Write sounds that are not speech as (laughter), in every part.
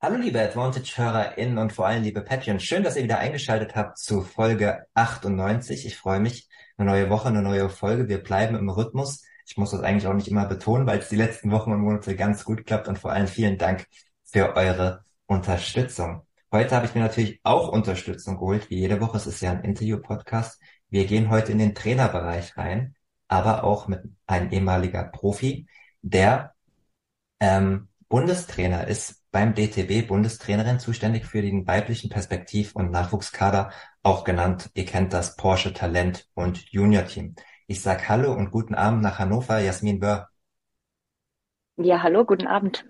Hallo liebe Advantage-HörerInnen und vor allem liebe Patreon. Schön, dass ihr wieder eingeschaltet habt zu Folge 98. Ich freue mich. Eine neue Woche, eine neue Folge. Wir bleiben im Rhythmus. Ich muss das eigentlich auch nicht immer betonen, weil es die letzten Wochen und Monate ganz gut klappt und vor allem vielen Dank für eure Unterstützung. Heute habe ich mir natürlich auch Unterstützung geholt, wie jede Woche. Es ist ja ein Interview-Podcast. Wir gehen heute in den Trainerbereich rein, aber auch mit einem ehemaliger Profi, der ähm, Bundestrainer ist beim DTB Bundestrainerin zuständig für den weiblichen Perspektiv- und Nachwuchskader, auch genannt, ihr kennt das Porsche Talent und Junior Team. Ich sag Hallo und guten Abend nach Hannover, Jasmin Böhr. Ja, hallo, guten Abend.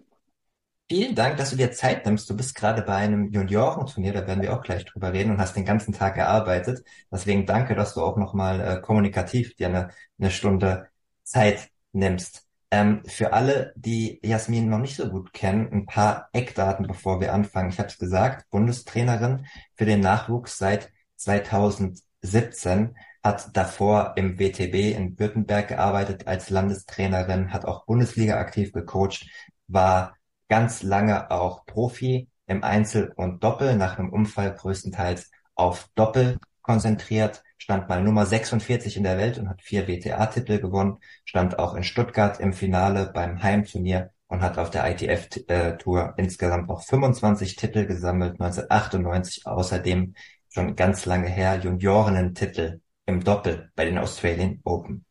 Vielen Dank, dass du dir Zeit nimmst. Du bist gerade bei einem Juniorenturnier, da werden wir auch gleich drüber reden und hast den ganzen Tag gearbeitet. Deswegen danke, dass du auch nochmal äh, kommunikativ dir eine, eine Stunde Zeit nimmst. Ähm, für alle, die Jasmin noch nicht so gut kennen, ein paar Eckdaten, bevor wir anfangen. Ich habe es gesagt, Bundestrainerin für den Nachwuchs seit 2017, hat davor im WTB in Württemberg gearbeitet als Landestrainerin, hat auch Bundesliga aktiv gecoacht, war ganz lange auch Profi im Einzel und Doppel, nach einem Unfall größtenteils auf Doppel konzentriert, stand mal Nummer 46 in der Welt und hat vier WTA-Titel gewonnen, stand auch in Stuttgart im Finale beim Heimturnier und hat auf der ITF-Tour insgesamt noch 25 Titel gesammelt, 1998 außerdem schon ganz lange her Juniorinnen-Titel im Doppel bei den Australian Open.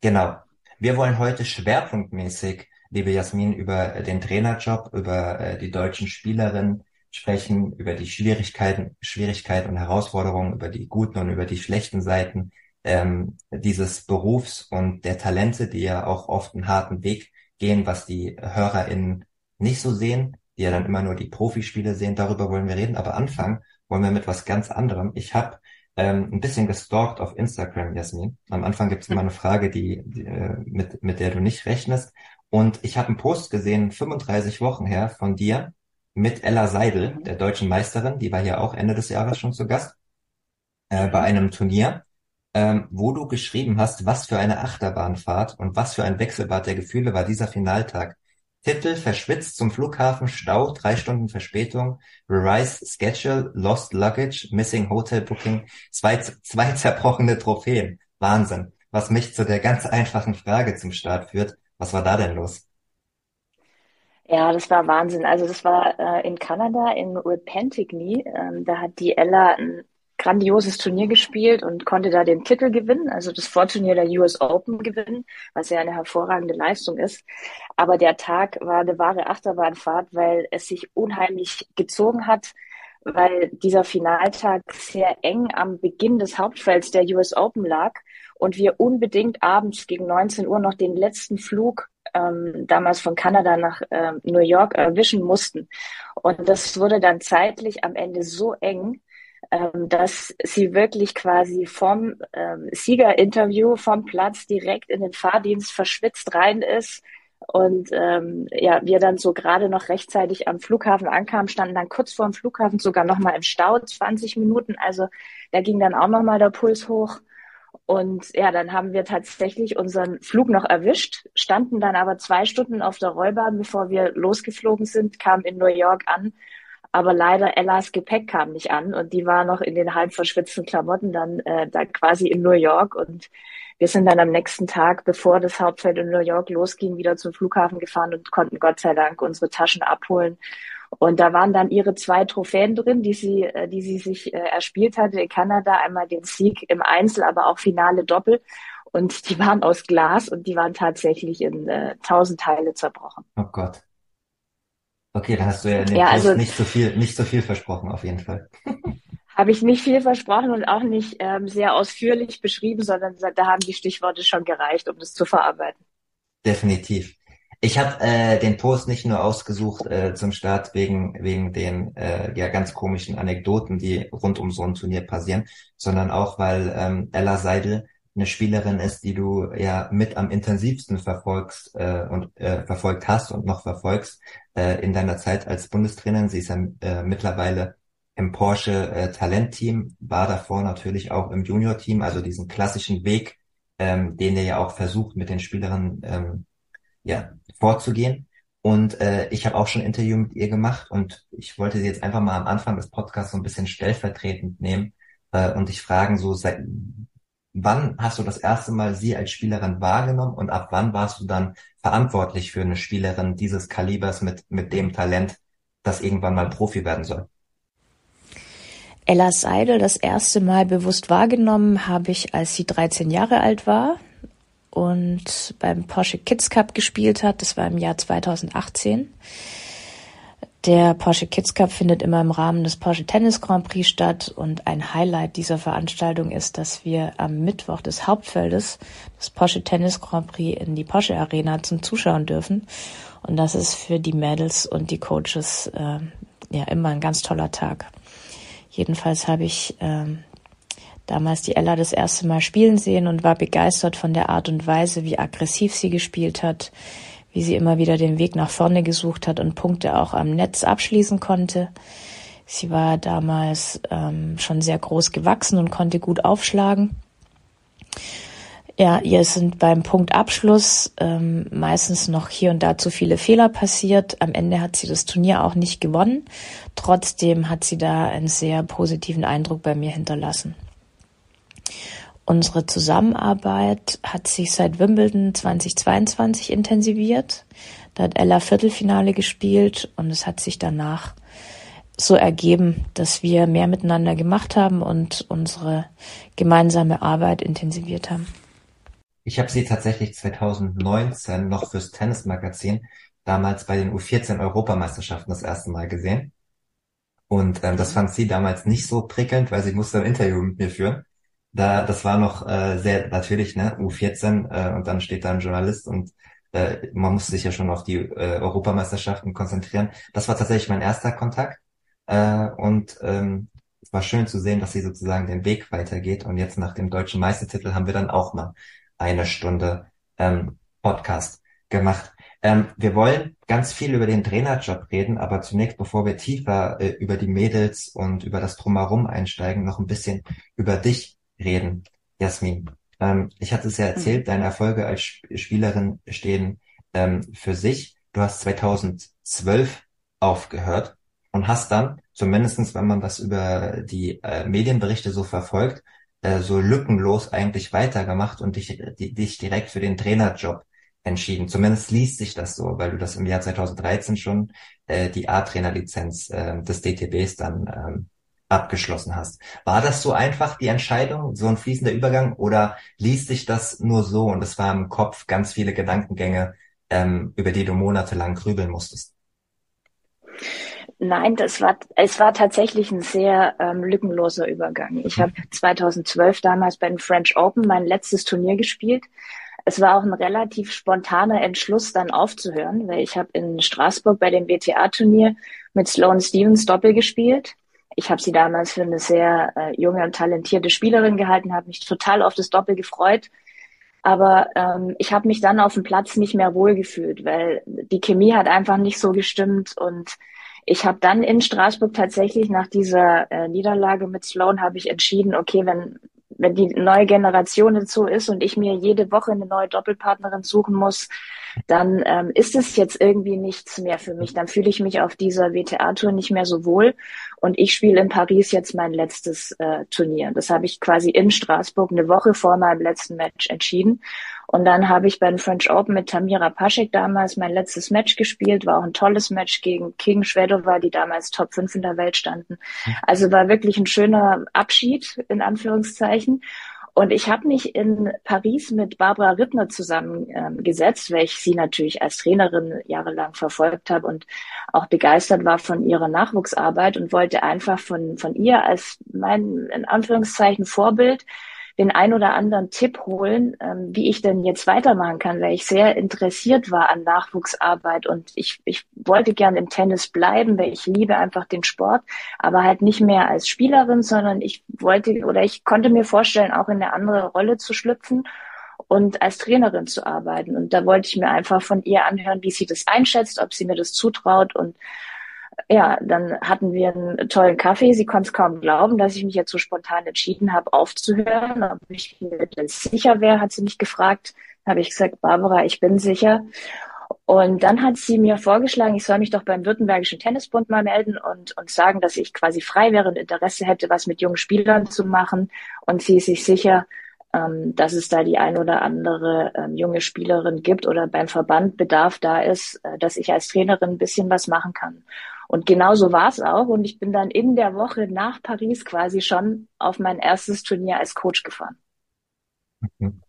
Genau. Wir wollen heute schwerpunktmäßig, liebe Jasmin, über den Trainerjob, über äh, die deutschen Spielerinnen sprechen, über die Schwierigkeiten, Schwierigkeiten und Herausforderungen, über die guten und über die schlechten Seiten ähm, dieses Berufs und der Talente, die ja auch oft einen harten Weg gehen, was die HörerInnen nicht so sehen, die ja dann immer nur die Profispiele sehen, darüber wollen wir reden. Aber anfangen wollen wir mit was ganz anderem. Ich habe ähm, ein bisschen gestalkt auf Instagram, Jasmin. Am Anfang gibt es immer eine Frage, die, die äh, mit, mit der du nicht rechnest. Und ich habe einen Post gesehen, 35 Wochen her, von dir, mit Ella Seidel, der deutschen Meisterin, die war hier auch Ende des Jahres schon zu Gast, äh, bei einem Turnier, ähm, wo du geschrieben hast, was für eine Achterbahnfahrt und was für ein Wechselbad der Gefühle war dieser Finaltag. Titel verschwitzt zum Flughafen, Stau, drei Stunden Verspätung, Revised Schedule, Lost Luggage, Missing Hotel Booking, zwei, zwei zerbrochene Trophäen. Wahnsinn. Was mich zu der ganz einfachen Frage zum Start führt. Was war da denn los? Ja, das war Wahnsinn. Also das war äh, in Kanada in Repentigny. Ähm, da hat die Ella ein grandioses Turnier gespielt und konnte da den Titel gewinnen, also das Vorturnier der US Open gewinnen, was ja eine hervorragende Leistung ist. Aber der Tag war eine wahre Achterbahnfahrt, weil es sich unheimlich gezogen hat, weil dieser Finaltag sehr eng am Beginn des Hauptfelds der US Open lag und wir unbedingt abends gegen 19 Uhr noch den letzten Flug ähm, damals von Kanada nach ähm, New York erwischen mussten. Und das wurde dann zeitlich am Ende so eng, ähm, dass sie wirklich quasi vom ähm, Siegerinterview vom Platz direkt in den Fahrdienst verschwitzt rein ist. Und ähm, ja, wir dann so gerade noch rechtzeitig am Flughafen ankamen, standen dann kurz vor dem Flughafen sogar nochmal im Stau, 20 Minuten. Also da ging dann auch nochmal der Puls hoch. Und ja, dann haben wir tatsächlich unseren Flug noch erwischt, standen dann aber zwei Stunden auf der Rollbahn, bevor wir losgeflogen sind, kamen in New York an. Aber leider Ellas Gepäck kam nicht an und die war noch in den halb verschwitzten Klamotten dann äh, da quasi in New York. Und wir sind dann am nächsten Tag, bevor das Hauptfeld in New York losging, wieder zum Flughafen gefahren und konnten Gott sei Dank unsere Taschen abholen und da waren dann ihre zwei Trophäen drin, die sie, äh, die sie sich äh, erspielt hatte in Kanada. Einmal den Sieg im Einzel, aber auch Finale Doppel. Und die waren aus Glas und die waren tatsächlich in äh, tausend Teile zerbrochen. Oh Gott. Okay, dann hast du ja in dem ja, also, nicht so viel, nicht so viel versprochen, auf jeden Fall. (laughs) (laughs) Habe ich nicht viel versprochen und auch nicht ähm, sehr ausführlich beschrieben, sondern da haben die Stichworte schon gereicht, um das zu verarbeiten. Definitiv. Ich habe äh, den Post nicht nur ausgesucht äh, zum Start wegen wegen den äh, ja ganz komischen Anekdoten, die rund um so ein Turnier passieren, sondern auch weil ähm, Ella Seidel eine Spielerin ist, die du ja mit am intensivsten verfolgst äh, und äh, verfolgt hast und noch verfolgst äh, in deiner Zeit als Bundestrainerin. Sie ist ja äh, mittlerweile im Porsche äh, Talentteam, war davor natürlich auch im Junior-Team, also diesen klassischen Weg, ähm, den ihr ja auch versucht mit den Spielerinnen ähm, ja, vorzugehen. Und äh, ich habe auch schon ein Interview mit ihr gemacht und ich wollte sie jetzt einfach mal am Anfang des Podcasts so ein bisschen stellvertretend nehmen äh, und dich fragen, so seit wann hast du das erste Mal sie als Spielerin wahrgenommen und ab wann warst du dann verantwortlich für eine Spielerin dieses Kalibers mit, mit dem Talent, das irgendwann mal Profi werden soll? Ella Seidel das erste Mal bewusst wahrgenommen habe ich, als sie 13 Jahre alt war und beim Porsche Kids Cup gespielt hat. Das war im Jahr 2018. Der Porsche Kids Cup findet immer im Rahmen des Porsche Tennis Grand Prix statt und ein Highlight dieser Veranstaltung ist, dass wir am Mittwoch des Hauptfeldes des Porsche Tennis Grand Prix in die Porsche Arena zum Zuschauen dürfen. Und das ist für die Mädels und die Coaches äh, ja immer ein ganz toller Tag. Jedenfalls habe ich äh, damals die Ella das erste Mal spielen sehen und war begeistert von der Art und Weise, wie aggressiv sie gespielt hat, wie sie immer wieder den Weg nach vorne gesucht hat und Punkte auch am Netz abschließen konnte. Sie war damals ähm, schon sehr groß gewachsen und konnte gut aufschlagen. Ja, ihr sind beim Punktabschluss ähm, meistens noch hier und da zu viele Fehler passiert. Am Ende hat sie das Turnier auch nicht gewonnen. Trotzdem hat sie da einen sehr positiven Eindruck bei mir hinterlassen. Unsere Zusammenarbeit hat sich seit Wimbledon 2022 intensiviert. Da hat Ella Viertelfinale gespielt und es hat sich danach so ergeben, dass wir mehr miteinander gemacht haben und unsere gemeinsame Arbeit intensiviert haben. Ich habe sie tatsächlich 2019 noch fürs Tennismagazin damals bei den U14 Europameisterschaften das erste Mal gesehen. Und ähm, das fand sie damals nicht so prickelnd, weil sie musste ein Interview mit mir führen da, das war noch äh, sehr natürlich, ne, U14 äh, und dann steht da ein Journalist und äh, man musste sich ja schon auf die äh, Europameisterschaften konzentrieren. Das war tatsächlich mein erster Kontakt äh, und ähm, es war schön zu sehen, dass sie sozusagen den Weg weitergeht und jetzt nach dem deutschen Meistertitel haben wir dann auch mal eine Stunde ähm, Podcast gemacht. Ähm, wir wollen ganz viel über den Trainerjob reden, aber zunächst, bevor wir tiefer äh, über die Mädels und über das Drumherum einsteigen, noch ein bisschen über dich reden. Jasmin, ähm, ich hatte es ja erzählt, mhm. deine Erfolge als Spielerin stehen ähm, für sich. Du hast 2012 aufgehört und hast dann, zumindestens wenn man das über die äh, Medienberichte so verfolgt, äh, so lückenlos eigentlich weitergemacht und dich, die, dich direkt für den Trainerjob entschieden. Zumindest liest sich das so, weil du das im Jahr 2013 schon äh, die A-Trainer-Lizenz äh, des DTBs dann ähm, abgeschlossen hast. War das so einfach, die Entscheidung, so ein fließender Übergang, oder liest sich das nur so und es war im Kopf ganz viele Gedankengänge, ähm, über die du monatelang grübeln musstest? Nein, das war, es war tatsächlich ein sehr ähm, lückenloser Übergang. Ich habe 2012 damals bei den French Open mein letztes Turnier gespielt. Es war auch ein relativ spontaner Entschluss, dann aufzuhören, weil ich habe in Straßburg bei dem WTA-Turnier mit Sloane Stevens Doppel gespielt ich habe sie damals für eine sehr äh, junge und talentierte Spielerin gehalten, habe mich total auf das Doppel gefreut. Aber ähm, ich habe mich dann auf dem Platz nicht mehr wohlgefühlt, weil die Chemie hat einfach nicht so gestimmt. Und ich habe dann in Straßburg tatsächlich nach dieser äh, Niederlage mit Sloan habe ich entschieden, okay, wenn wenn die neue Generation jetzt so ist und ich mir jede Woche eine neue Doppelpartnerin suchen muss, dann ähm, ist es jetzt irgendwie nichts mehr für mich. Dann fühle ich mich auf dieser WTA-Tour nicht mehr so wohl. Und ich spiele in Paris jetzt mein letztes äh, Turnier. Das habe ich quasi in Straßburg eine Woche vor meinem letzten Match entschieden. Und dann habe ich bei den French Open mit Tamira Paschek damals mein letztes Match gespielt. War auch ein tolles Match gegen King Shvedova, die damals Top 5 in der Welt standen. Also war wirklich ein schöner Abschied, in Anführungszeichen. Und ich habe mich in Paris mit Barbara Rittner zusammengesetzt, ähm, weil ich sie natürlich als Trainerin jahrelang verfolgt habe und auch begeistert war von ihrer Nachwuchsarbeit und wollte einfach von, von ihr als mein, in Anführungszeichen, Vorbild den ein oder anderen Tipp holen, ähm, wie ich denn jetzt weitermachen kann, weil ich sehr interessiert war an Nachwuchsarbeit und ich, ich wollte gern im Tennis bleiben, weil ich liebe einfach den Sport, aber halt nicht mehr als Spielerin, sondern ich wollte oder ich konnte mir vorstellen, auch in eine andere Rolle zu schlüpfen und als Trainerin zu arbeiten. Und da wollte ich mir einfach von ihr anhören, wie sie das einschätzt, ob sie mir das zutraut und ja, dann hatten wir einen tollen Kaffee. Sie konnte es kaum glauben, dass ich mich jetzt so spontan entschieden habe, aufzuhören. Ob ich mir denn sicher wäre, hat sie mich gefragt. Habe ich gesagt, Barbara, ich bin sicher. Und dann hat sie mir vorgeschlagen, ich soll mich doch beim Württembergischen Tennisbund mal melden und, und sagen, dass ich quasi frei wäre und Interesse hätte, was mit jungen Spielern zu machen. Und sie ist sich sicher, ähm, dass es da die ein oder andere ähm, junge Spielerin gibt oder beim Verband Bedarf da ist, äh, dass ich als Trainerin ein bisschen was machen kann. Und genau so war es auch. Und ich bin dann in der Woche nach Paris quasi schon auf mein erstes Turnier als Coach gefahren. Mhm.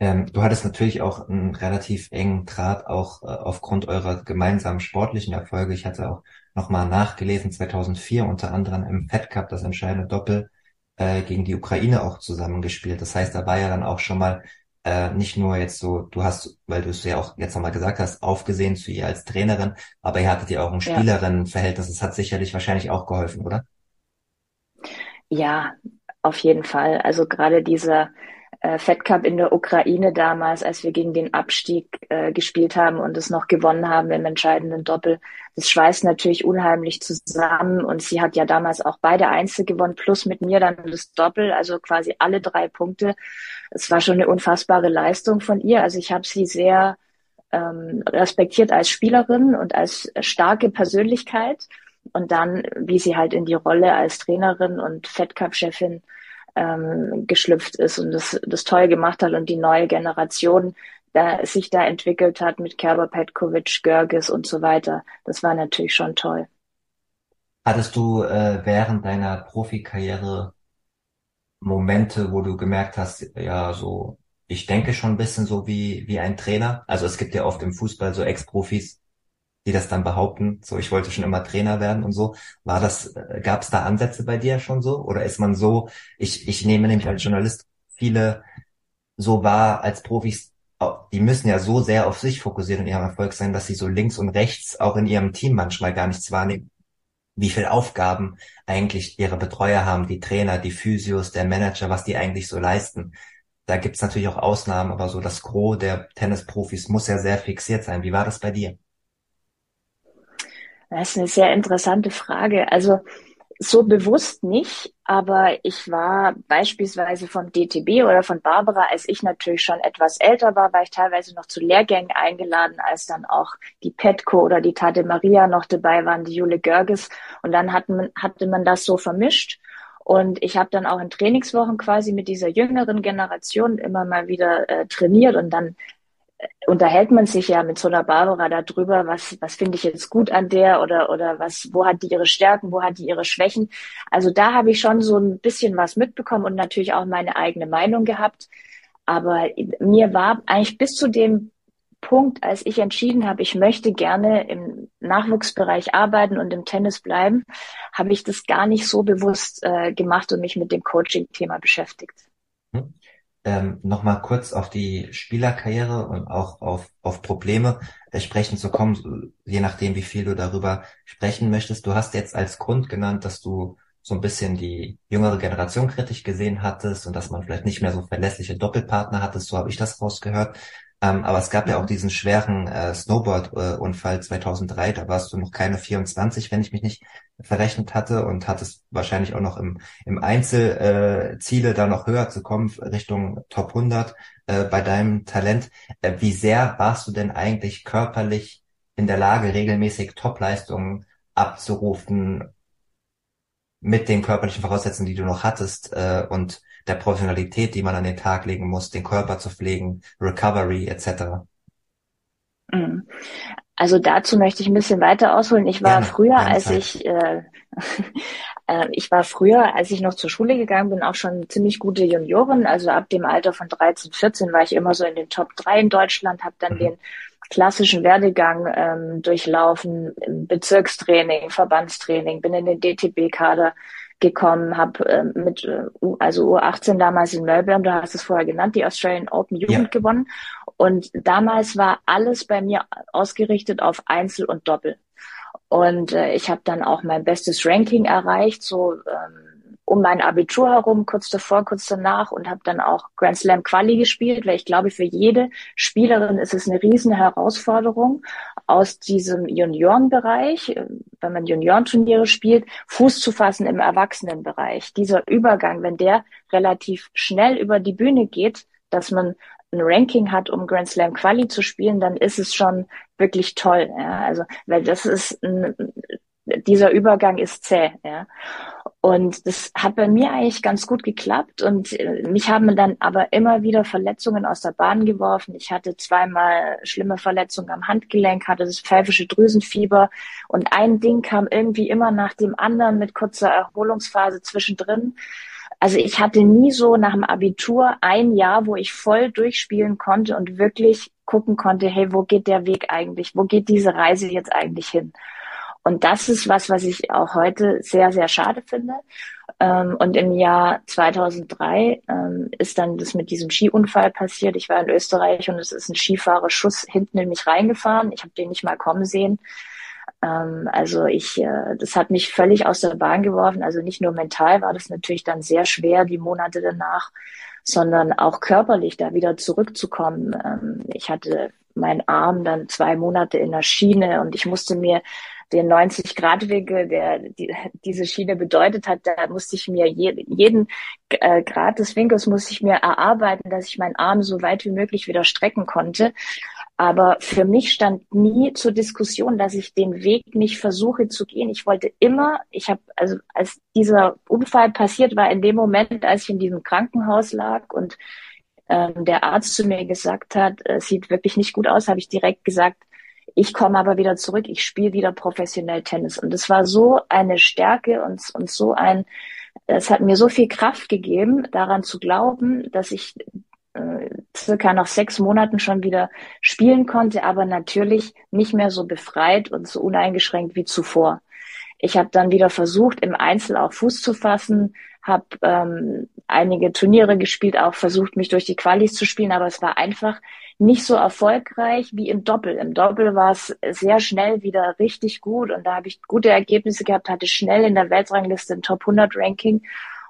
Ähm, du hattest natürlich auch einen relativ engen Draht, auch äh, aufgrund eurer gemeinsamen sportlichen Erfolge. Ich hatte auch nochmal nachgelesen, 2004 unter anderem im Fed Cup das entscheidende Doppel äh, gegen die Ukraine auch zusammengespielt. Das heißt, da war ja dann auch schon mal äh, nicht nur jetzt so, du hast, weil du es ja auch jetzt nochmal gesagt hast, aufgesehen zu ihr als Trainerin, aber ihr hattet ja auch ein Spielerinnenverhältnis. Das hat sicherlich wahrscheinlich auch geholfen, oder? Ja, auf jeden Fall. Also gerade dieser äh, Fed Cup in der Ukraine damals, als wir gegen den Abstieg äh, gespielt haben und es noch gewonnen haben im entscheidenden Doppel. Das schweißt natürlich unheimlich zusammen und sie hat ja damals auch beide Einzel gewonnen, plus mit mir dann das Doppel, also quasi alle drei Punkte. Es war schon eine unfassbare Leistung von ihr. Also ich habe sie sehr ähm, respektiert als Spielerin und als starke Persönlichkeit. Und dann, wie sie halt in die Rolle als Trainerin und Fed Cup-Chefin ähm, geschlüpft ist und das, das toll gemacht hat und die neue Generation da, sich da entwickelt hat mit Kerber, Petkovic, Görges und so weiter. Das war natürlich schon toll. Hattest du äh, während deiner Profikarriere Momente, wo du gemerkt hast, ja, so, ich denke schon ein bisschen so wie, wie ein Trainer? Also es gibt ja oft im Fußball so Ex-Profis, die das dann behaupten, so ich wollte schon immer Trainer werden und so. War das, äh, gab es da Ansätze bei dir schon so? Oder ist man so, ich, ich nehme nämlich als Journalist viele so wahr als Profis, die müssen ja so sehr auf sich fokussieren und ihrem Erfolg sein, dass sie so links und rechts auch in ihrem Team manchmal gar nichts wahrnehmen, wie viel Aufgaben eigentlich ihre Betreuer haben, die Trainer, die Physios, der Manager, was die eigentlich so leisten. Da gibt's natürlich auch Ausnahmen, aber so das Gros der Tennisprofis muss ja sehr fixiert sein. Wie war das bei dir? Das ist eine sehr interessante Frage. Also so bewusst nicht, aber ich war beispielsweise vom DTB oder von Barbara, als ich natürlich schon etwas älter war, war ich teilweise noch zu Lehrgängen eingeladen, als dann auch die Petko oder die Tade Maria noch dabei waren, die Jule Görges. Und dann hat man, hatte man das so vermischt. Und ich habe dann auch in Trainingswochen quasi mit dieser jüngeren Generation immer mal wieder äh, trainiert und dann unterhält man sich ja mit so einer Barbara darüber, was, was finde ich jetzt gut an der oder, oder was, wo hat die ihre Stärken, wo hat die ihre Schwächen. Also da habe ich schon so ein bisschen was mitbekommen und natürlich auch meine eigene Meinung gehabt. Aber mir war eigentlich bis zu dem Punkt, als ich entschieden habe, ich möchte gerne im Nachwuchsbereich arbeiten und im Tennis bleiben, habe ich das gar nicht so bewusst äh, gemacht und mich mit dem Coaching-Thema beschäftigt. Hm ähm, nochmal kurz auf die Spielerkarriere und auch auf, auf Probleme äh, sprechen zu kommen, je nachdem, wie viel du darüber sprechen möchtest. Du hast jetzt als Grund genannt, dass du so ein bisschen die jüngere Generation kritisch gesehen hattest und dass man vielleicht nicht mehr so verlässliche Doppelpartner hattest, so habe ich das rausgehört. Ähm, aber es gab ja auch diesen schweren äh, Snowboard-Unfall 2003, da warst du noch keine 24, wenn ich mich nicht verrechnet hatte und hattest wahrscheinlich auch noch im, im Einzel äh, Ziele, da noch höher zu kommen, Richtung Top 100 äh, bei deinem Talent. Äh, wie sehr warst du denn eigentlich körperlich in der Lage, regelmäßig Topleistungen abzurufen mit den körperlichen Voraussetzungen, die du noch hattest äh, und der Professionalität, die man an den Tag legen muss, den Körper zu pflegen, Recovery etc. Mhm. Also dazu möchte ich ein bisschen weiter ausholen. Ich war Gerne, früher, als Zeit. ich äh, (laughs) äh, ich war früher, als ich noch zur Schule gegangen bin, auch schon ziemlich gute Juniorin. Also ab dem Alter von 13, 14 war ich immer so in den Top 3 in Deutschland, habe dann mhm. den klassischen Werdegang ähm, durchlaufen, Bezirkstraining, Verbandstraining, bin in den DTB-Kader gekommen, habe äh, mit äh, also U18 damals in Melbourne, du hast es vorher genannt, die Australian Open Jugend ja. gewonnen. Und damals war alles bei mir ausgerichtet auf Einzel und Doppel. Und äh, ich habe dann auch mein bestes Ranking erreicht, so ähm, um mein Abitur herum, kurz davor, kurz danach und habe dann auch Grand Slam Quali gespielt, weil ich glaube, für jede Spielerin ist es eine riesen Herausforderung, aus diesem Juniorenbereich, äh, wenn man Juniorenturniere spielt, Fuß zu fassen im Erwachsenenbereich. Dieser Übergang, wenn der relativ schnell über die Bühne geht, dass man ein Ranking hat, um Grand Slam Quali zu spielen, dann ist es schon wirklich toll. Ja? Also, weil das ist ein, dieser Übergang ist zäh. Ja? Und das hat bei mir eigentlich ganz gut geklappt. Und äh, mich haben dann aber immer wieder Verletzungen aus der Bahn geworfen. Ich hatte zweimal schlimme Verletzungen am Handgelenk, hatte das pfeifische Drüsenfieber. Und ein Ding kam irgendwie immer nach dem anderen mit kurzer Erholungsphase zwischendrin. Also ich hatte nie so nach dem Abitur ein Jahr, wo ich voll durchspielen konnte und wirklich gucken konnte, hey, wo geht der Weg eigentlich? Wo geht diese Reise jetzt eigentlich hin? Und das ist was, was ich auch heute sehr, sehr schade finde. Ähm, und im Jahr 2003 ähm, ist dann das mit diesem Skiunfall passiert. Ich war in Österreich und es ist ein Skifahrerschuss hinten in mich reingefahren. Ich habe den nicht mal kommen sehen. Ähm, also ich, äh, das hat mich völlig aus der Bahn geworfen. Also nicht nur mental war das natürlich dann sehr schwer, die Monate danach, sondern auch körperlich da wieder zurückzukommen. ich hatte meinen Arm dann zwei Monate in der Schiene und ich musste mir den 90-Grad-Winkel, der die, diese Schiene bedeutet hat, da musste ich mir je, jeden äh, Grad des Winkels musste ich mir erarbeiten, dass ich meinen Arm so weit wie möglich wieder strecken konnte. Aber für mich stand nie zur Diskussion, dass ich den Weg nicht versuche zu gehen. Ich wollte immer, ich habe, also als dieser Unfall passiert war, in dem Moment, als ich in diesem Krankenhaus lag und ähm, der Arzt zu mir gesagt hat, es sieht wirklich nicht gut aus, habe ich direkt gesagt, ich komme aber wieder zurück, ich spiele wieder professionell Tennis. Und es war so eine Stärke und, und so ein, es hat mir so viel Kraft gegeben, daran zu glauben, dass ich äh, circa nach sechs Monaten schon wieder spielen konnte, aber natürlich nicht mehr so befreit und so uneingeschränkt wie zuvor. Ich habe dann wieder versucht, im Einzel auch Fuß zu fassen, habe ähm, einige Turniere gespielt, auch versucht, mich durch die Qualis zu spielen, aber es war einfach nicht so erfolgreich wie im Doppel. Im Doppel war es sehr schnell wieder richtig gut und da habe ich gute Ergebnisse gehabt, hatte schnell in der Weltrangliste ein Top 100 Ranking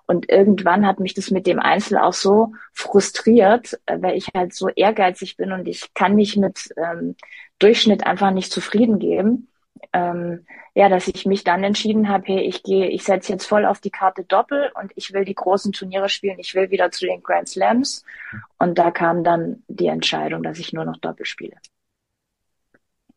und irgendwann hat mich das mit dem Einzel auch so frustriert, weil ich halt so ehrgeizig bin und ich kann mich mit ähm, Durchschnitt einfach nicht zufrieden geben ähm, ja, dass ich mich dann entschieden habe, hey, ich gehe, ich setze jetzt voll auf die Karte Doppel und ich will die großen Turniere spielen, ich will wieder zu den Grand Slams. Und da kam dann die Entscheidung, dass ich nur noch Doppel spiele.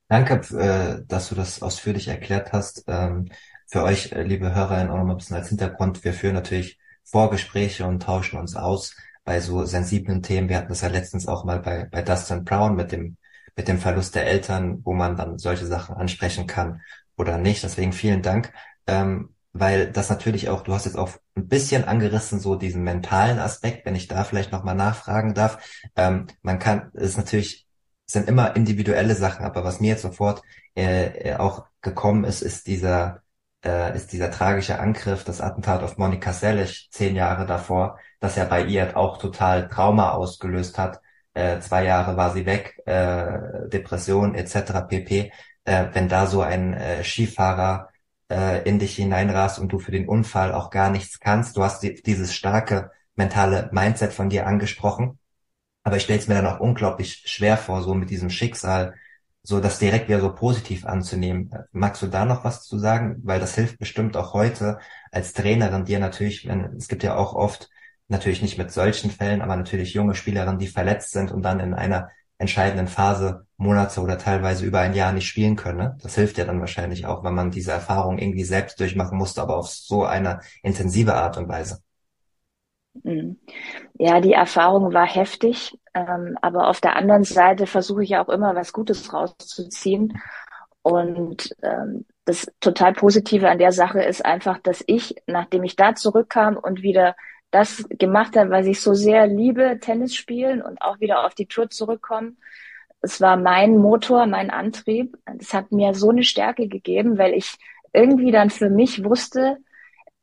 Danke, äh, dass du das ausführlich erklärt hast. Ähm, für euch, äh, liebe HörerInnen, auch nochmal ein bisschen als Hintergrund. Wir führen natürlich Vorgespräche und tauschen uns aus bei so sensiblen Themen. Wir hatten das ja letztens auch mal bei, bei Dustin Brown mit dem mit dem Verlust der Eltern, wo man dann solche Sachen ansprechen kann oder nicht. Deswegen vielen Dank, ähm, weil das natürlich auch, du hast jetzt auch ein bisschen angerissen, so diesen mentalen Aspekt, wenn ich da vielleicht nochmal nachfragen darf. Ähm, man kann, es ist natürlich, sind immer individuelle Sachen, aber was mir jetzt sofort äh, auch gekommen ist, ist dieser, äh, ist dieser tragische Angriff, das Attentat auf Monika Seles zehn Jahre davor, das ja bei ihr auch total Trauma ausgelöst hat äh, zwei Jahre war sie weg, äh, Depression etc. pp. Äh, wenn da so ein äh, Skifahrer äh, in dich hineinrast und du für den Unfall auch gar nichts kannst, du hast die, dieses starke mentale Mindset von dir angesprochen, aber ich stelle es mir dann auch unglaublich schwer vor, so mit diesem Schicksal, so das direkt wieder so positiv anzunehmen. Magst du da noch was zu sagen? Weil das hilft bestimmt auch heute als Trainerin dir natürlich, wenn, es gibt ja auch oft Natürlich nicht mit solchen Fällen, aber natürlich junge Spielerinnen, die verletzt sind und dann in einer entscheidenden Phase Monate oder teilweise über ein Jahr nicht spielen können. Ne? Das hilft ja dann wahrscheinlich auch, wenn man diese Erfahrung irgendwie selbst durchmachen musste, aber auf so eine intensive Art und Weise. Mhm. Ja, die Erfahrung war heftig, ähm, aber auf der anderen Seite versuche ich auch immer was Gutes rauszuziehen. Und ähm, das total Positive an der Sache ist einfach, dass ich, nachdem ich da zurückkam und wieder das gemacht habe, weil ich so sehr liebe, Tennis spielen und auch wieder auf die Tour zurückkommen. Es war mein Motor, mein Antrieb. Es hat mir so eine Stärke gegeben, weil ich irgendwie dann für mich wusste,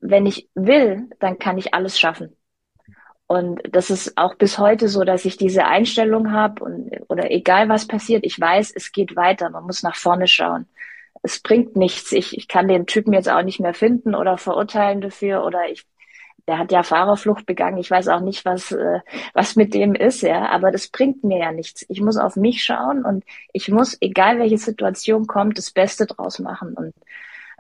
wenn ich will, dann kann ich alles schaffen. Und das ist auch bis heute so, dass ich diese Einstellung habe und oder egal was passiert, ich weiß, es geht weiter. Man muss nach vorne schauen. Es bringt nichts. Ich, ich kann den Typen jetzt auch nicht mehr finden oder verurteilen dafür oder ich, der hat ja Fahrerflucht begangen. Ich weiß auch nicht, was, äh, was mit dem ist, ja. Aber das bringt mir ja nichts. Ich muss auf mich schauen und ich muss, egal welche Situation kommt, das Beste draus machen. Und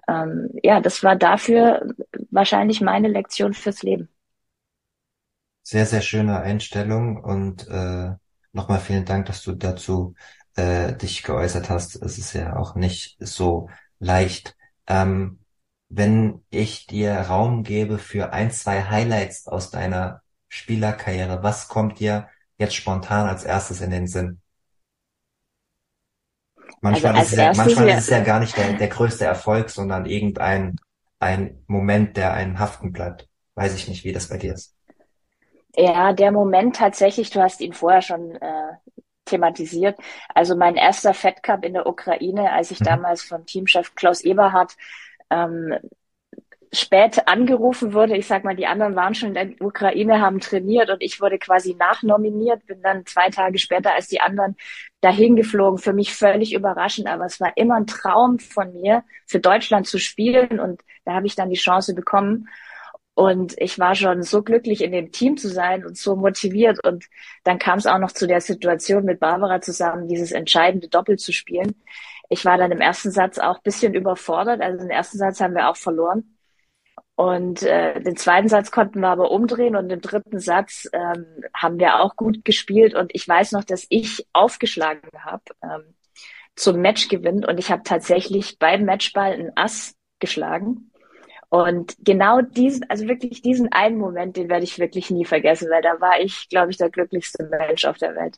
ähm, ja, das war dafür wahrscheinlich meine Lektion fürs Leben. Sehr, sehr schöne Einstellung und äh, nochmal vielen Dank, dass du dazu äh, dich geäußert hast. Es ist ja auch nicht so leicht. Ähm, wenn ich dir Raum gebe für ein, zwei Highlights aus deiner Spielerkarriere, was kommt dir jetzt spontan als erstes in den Sinn? Manchmal, also ist, es ja, manchmal ist es ja gar nicht der, der größte Erfolg, sondern irgendein ein Moment, der einen haften bleibt. Weiß ich nicht, wie das bei dir ist. Ja, der Moment tatsächlich, du hast ihn vorher schon äh, thematisiert. Also mein erster Fed Cup in der Ukraine, als ich mhm. damals vom Teamchef Klaus Eberhardt ähm, spät angerufen wurde. Ich sag mal, die anderen waren schon in der Ukraine, haben trainiert und ich wurde quasi nachnominiert, bin dann zwei Tage später als die anderen dahin geflogen. Für mich völlig überraschend, aber es war immer ein Traum von mir, für Deutschland zu spielen und da habe ich dann die Chance bekommen. Und ich war schon so glücklich, in dem Team zu sein und so motiviert. Und dann kam es auch noch zu der Situation mit Barbara zusammen, dieses entscheidende Doppel zu spielen. Ich war dann im ersten Satz auch bisschen überfordert. Also den ersten Satz haben wir auch verloren. Und äh, den zweiten Satz konnten wir aber umdrehen und den dritten Satz ähm, haben wir auch gut gespielt. Und ich weiß noch, dass ich aufgeschlagen habe ähm, zum Matchgewinn und ich habe tatsächlich beim Matchball ein Ass geschlagen. Und genau diesen, also wirklich diesen einen Moment, den werde ich wirklich nie vergessen, weil da war ich, glaube ich, der glücklichste Mensch auf der Welt.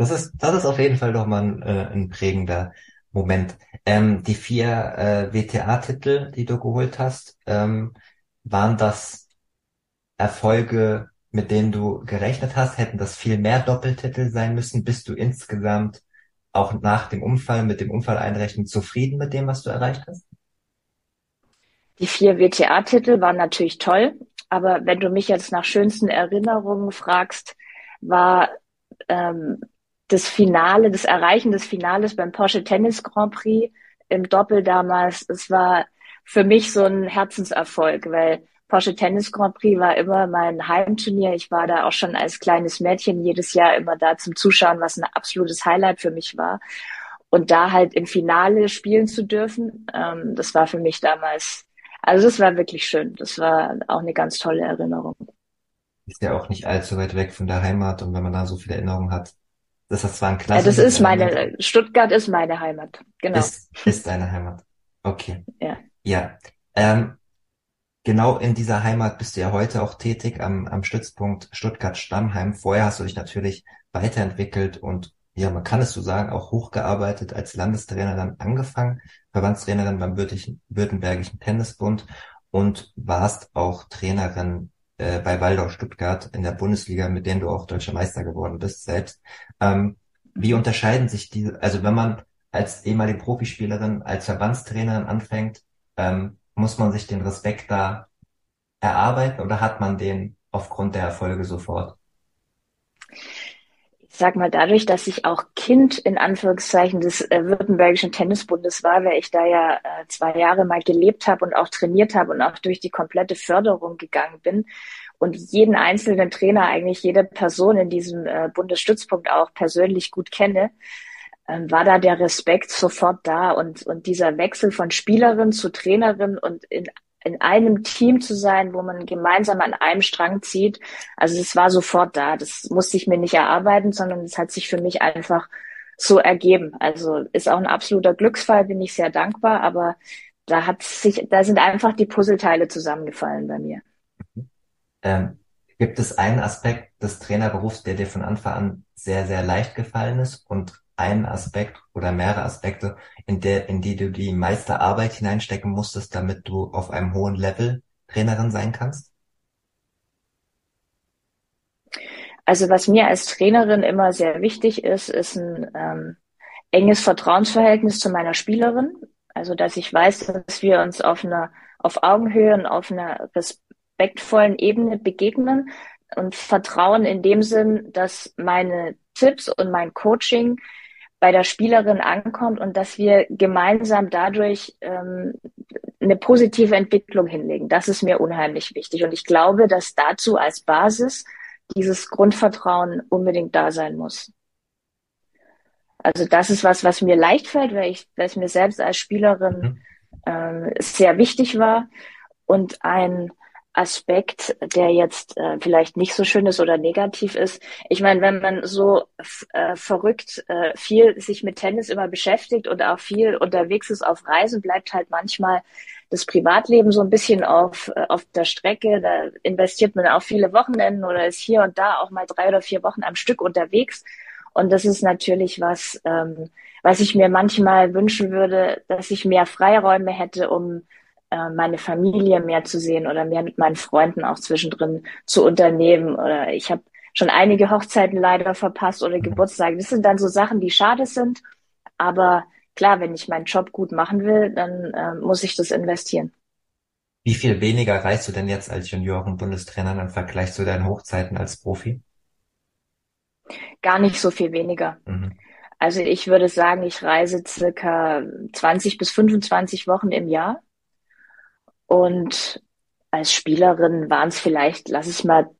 Das ist, das ist auf jeden Fall doch mal ein, äh, ein prägender Moment. Ähm, die vier äh, WTA-Titel, die du geholt hast, ähm, waren das Erfolge, mit denen du gerechnet hast? Hätten das viel mehr Doppeltitel sein müssen? Bist du insgesamt auch nach dem Unfall, mit dem Unfall einrechnen, zufrieden mit dem, was du erreicht hast? Die vier WTA-Titel waren natürlich toll, aber wenn du mich jetzt nach schönsten Erinnerungen fragst, war ähm, das Finale, das Erreichen des Finales beim Porsche Tennis Grand Prix im Doppel damals, es war für mich so ein Herzenserfolg, weil Porsche Tennis Grand Prix war immer mein Heimturnier. Ich war da auch schon als kleines Mädchen jedes Jahr immer da zum Zuschauen, was ein absolutes Highlight für mich war. Und da halt im Finale spielen zu dürfen, ähm, das war für mich damals also das war wirklich schön. Das war auch eine ganz tolle Erinnerung. Ist ja auch nicht allzu weit weg von der Heimat und wenn man da so viele Erinnerungen hat, das ist zwar ein klassisches. Ja, das ist meine, Stuttgart ist meine Heimat, genau. Ist, ist deine Heimat. Okay. Ja. Ja. Ähm, genau in dieser Heimat bist du ja heute auch tätig am, am Stützpunkt Stuttgart-Stammheim. Vorher hast du dich natürlich weiterentwickelt und ja, man kann es so sagen, auch hochgearbeitet als Landestrainerin angefangen, Verbandstrainerin beim Württembergischen Tennisbund und warst auch Trainerin äh, bei Waldorf Stuttgart in der Bundesliga, mit denen du auch deutscher Meister geworden bist selbst. Ähm, wie unterscheiden sich diese, also wenn man als ehemalige Profispielerin, als Verbandstrainerin anfängt, ähm, muss man sich den Respekt da erarbeiten oder hat man den aufgrund der Erfolge sofort? Sag mal, dadurch, dass ich auch Kind in Anführungszeichen des äh, Württembergischen Tennisbundes war, weil ich da ja äh, zwei Jahre mal gelebt habe und auch trainiert habe und auch durch die komplette Förderung gegangen bin und jeden einzelnen Trainer, eigentlich jede Person in diesem äh, Bundesstützpunkt auch persönlich gut kenne, ähm, war da der Respekt sofort da und, und dieser Wechsel von Spielerin zu Trainerin und in in einem Team zu sein, wo man gemeinsam an einem Strang zieht. Also es war sofort da. Das musste ich mir nicht erarbeiten, sondern es hat sich für mich einfach so ergeben. Also ist auch ein absoluter Glücksfall, bin ich sehr dankbar, aber da hat sich, da sind einfach die Puzzleteile zusammengefallen bei mir. Ähm, gibt es einen Aspekt des Trainerberufs, der dir von Anfang an sehr, sehr leicht gefallen ist und einen Aspekt oder mehrere Aspekte, in der, in die du die meiste Arbeit hineinstecken musstest, damit du auf einem hohen Level Trainerin sein kannst? Also was mir als Trainerin immer sehr wichtig ist, ist ein ähm, enges Vertrauensverhältnis zu meiner Spielerin. Also dass ich weiß, dass wir uns auf einer auf Augenhöhe und auf einer respektvollen Ebene begegnen und Vertrauen in dem Sinn, dass meine Tipps und mein Coaching bei der Spielerin ankommt und dass wir gemeinsam dadurch ähm, eine positive Entwicklung hinlegen. Das ist mir unheimlich wichtig. Und ich glaube, dass dazu als Basis dieses Grundvertrauen unbedingt da sein muss. Also das ist was, was mir leicht fällt, weil ich, weil es mir selbst als Spielerin mhm. ähm, sehr wichtig war. Und ein Aspekt, der jetzt äh, vielleicht nicht so schön ist oder negativ ist. Ich meine, wenn man so äh, verrückt äh, viel sich mit Tennis immer beschäftigt und auch viel unterwegs ist auf Reisen, bleibt halt manchmal das Privatleben so ein bisschen auf, äh, auf der Strecke. Da investiert man auch viele Wochenenden oder ist hier und da auch mal drei oder vier Wochen am Stück unterwegs. Und das ist natürlich was, ähm, was ich mir manchmal wünschen würde, dass ich mehr Freiräume hätte, um meine Familie mehr zu sehen oder mehr mit meinen Freunden auch zwischendrin zu unternehmen. Oder ich habe schon einige Hochzeiten leider verpasst oder Geburtstage. Das sind dann so Sachen, die schade sind. Aber klar, wenn ich meinen Job gut machen will, dann äh, muss ich das investieren. Wie viel weniger reist du denn jetzt als Junioren-Bundestrainer im Vergleich zu deinen Hochzeiten als Profi? Gar nicht so viel weniger. Mhm. Also ich würde sagen, ich reise circa 20 bis 25 Wochen im Jahr. Und als Spielerin waren es vielleicht, lass es mal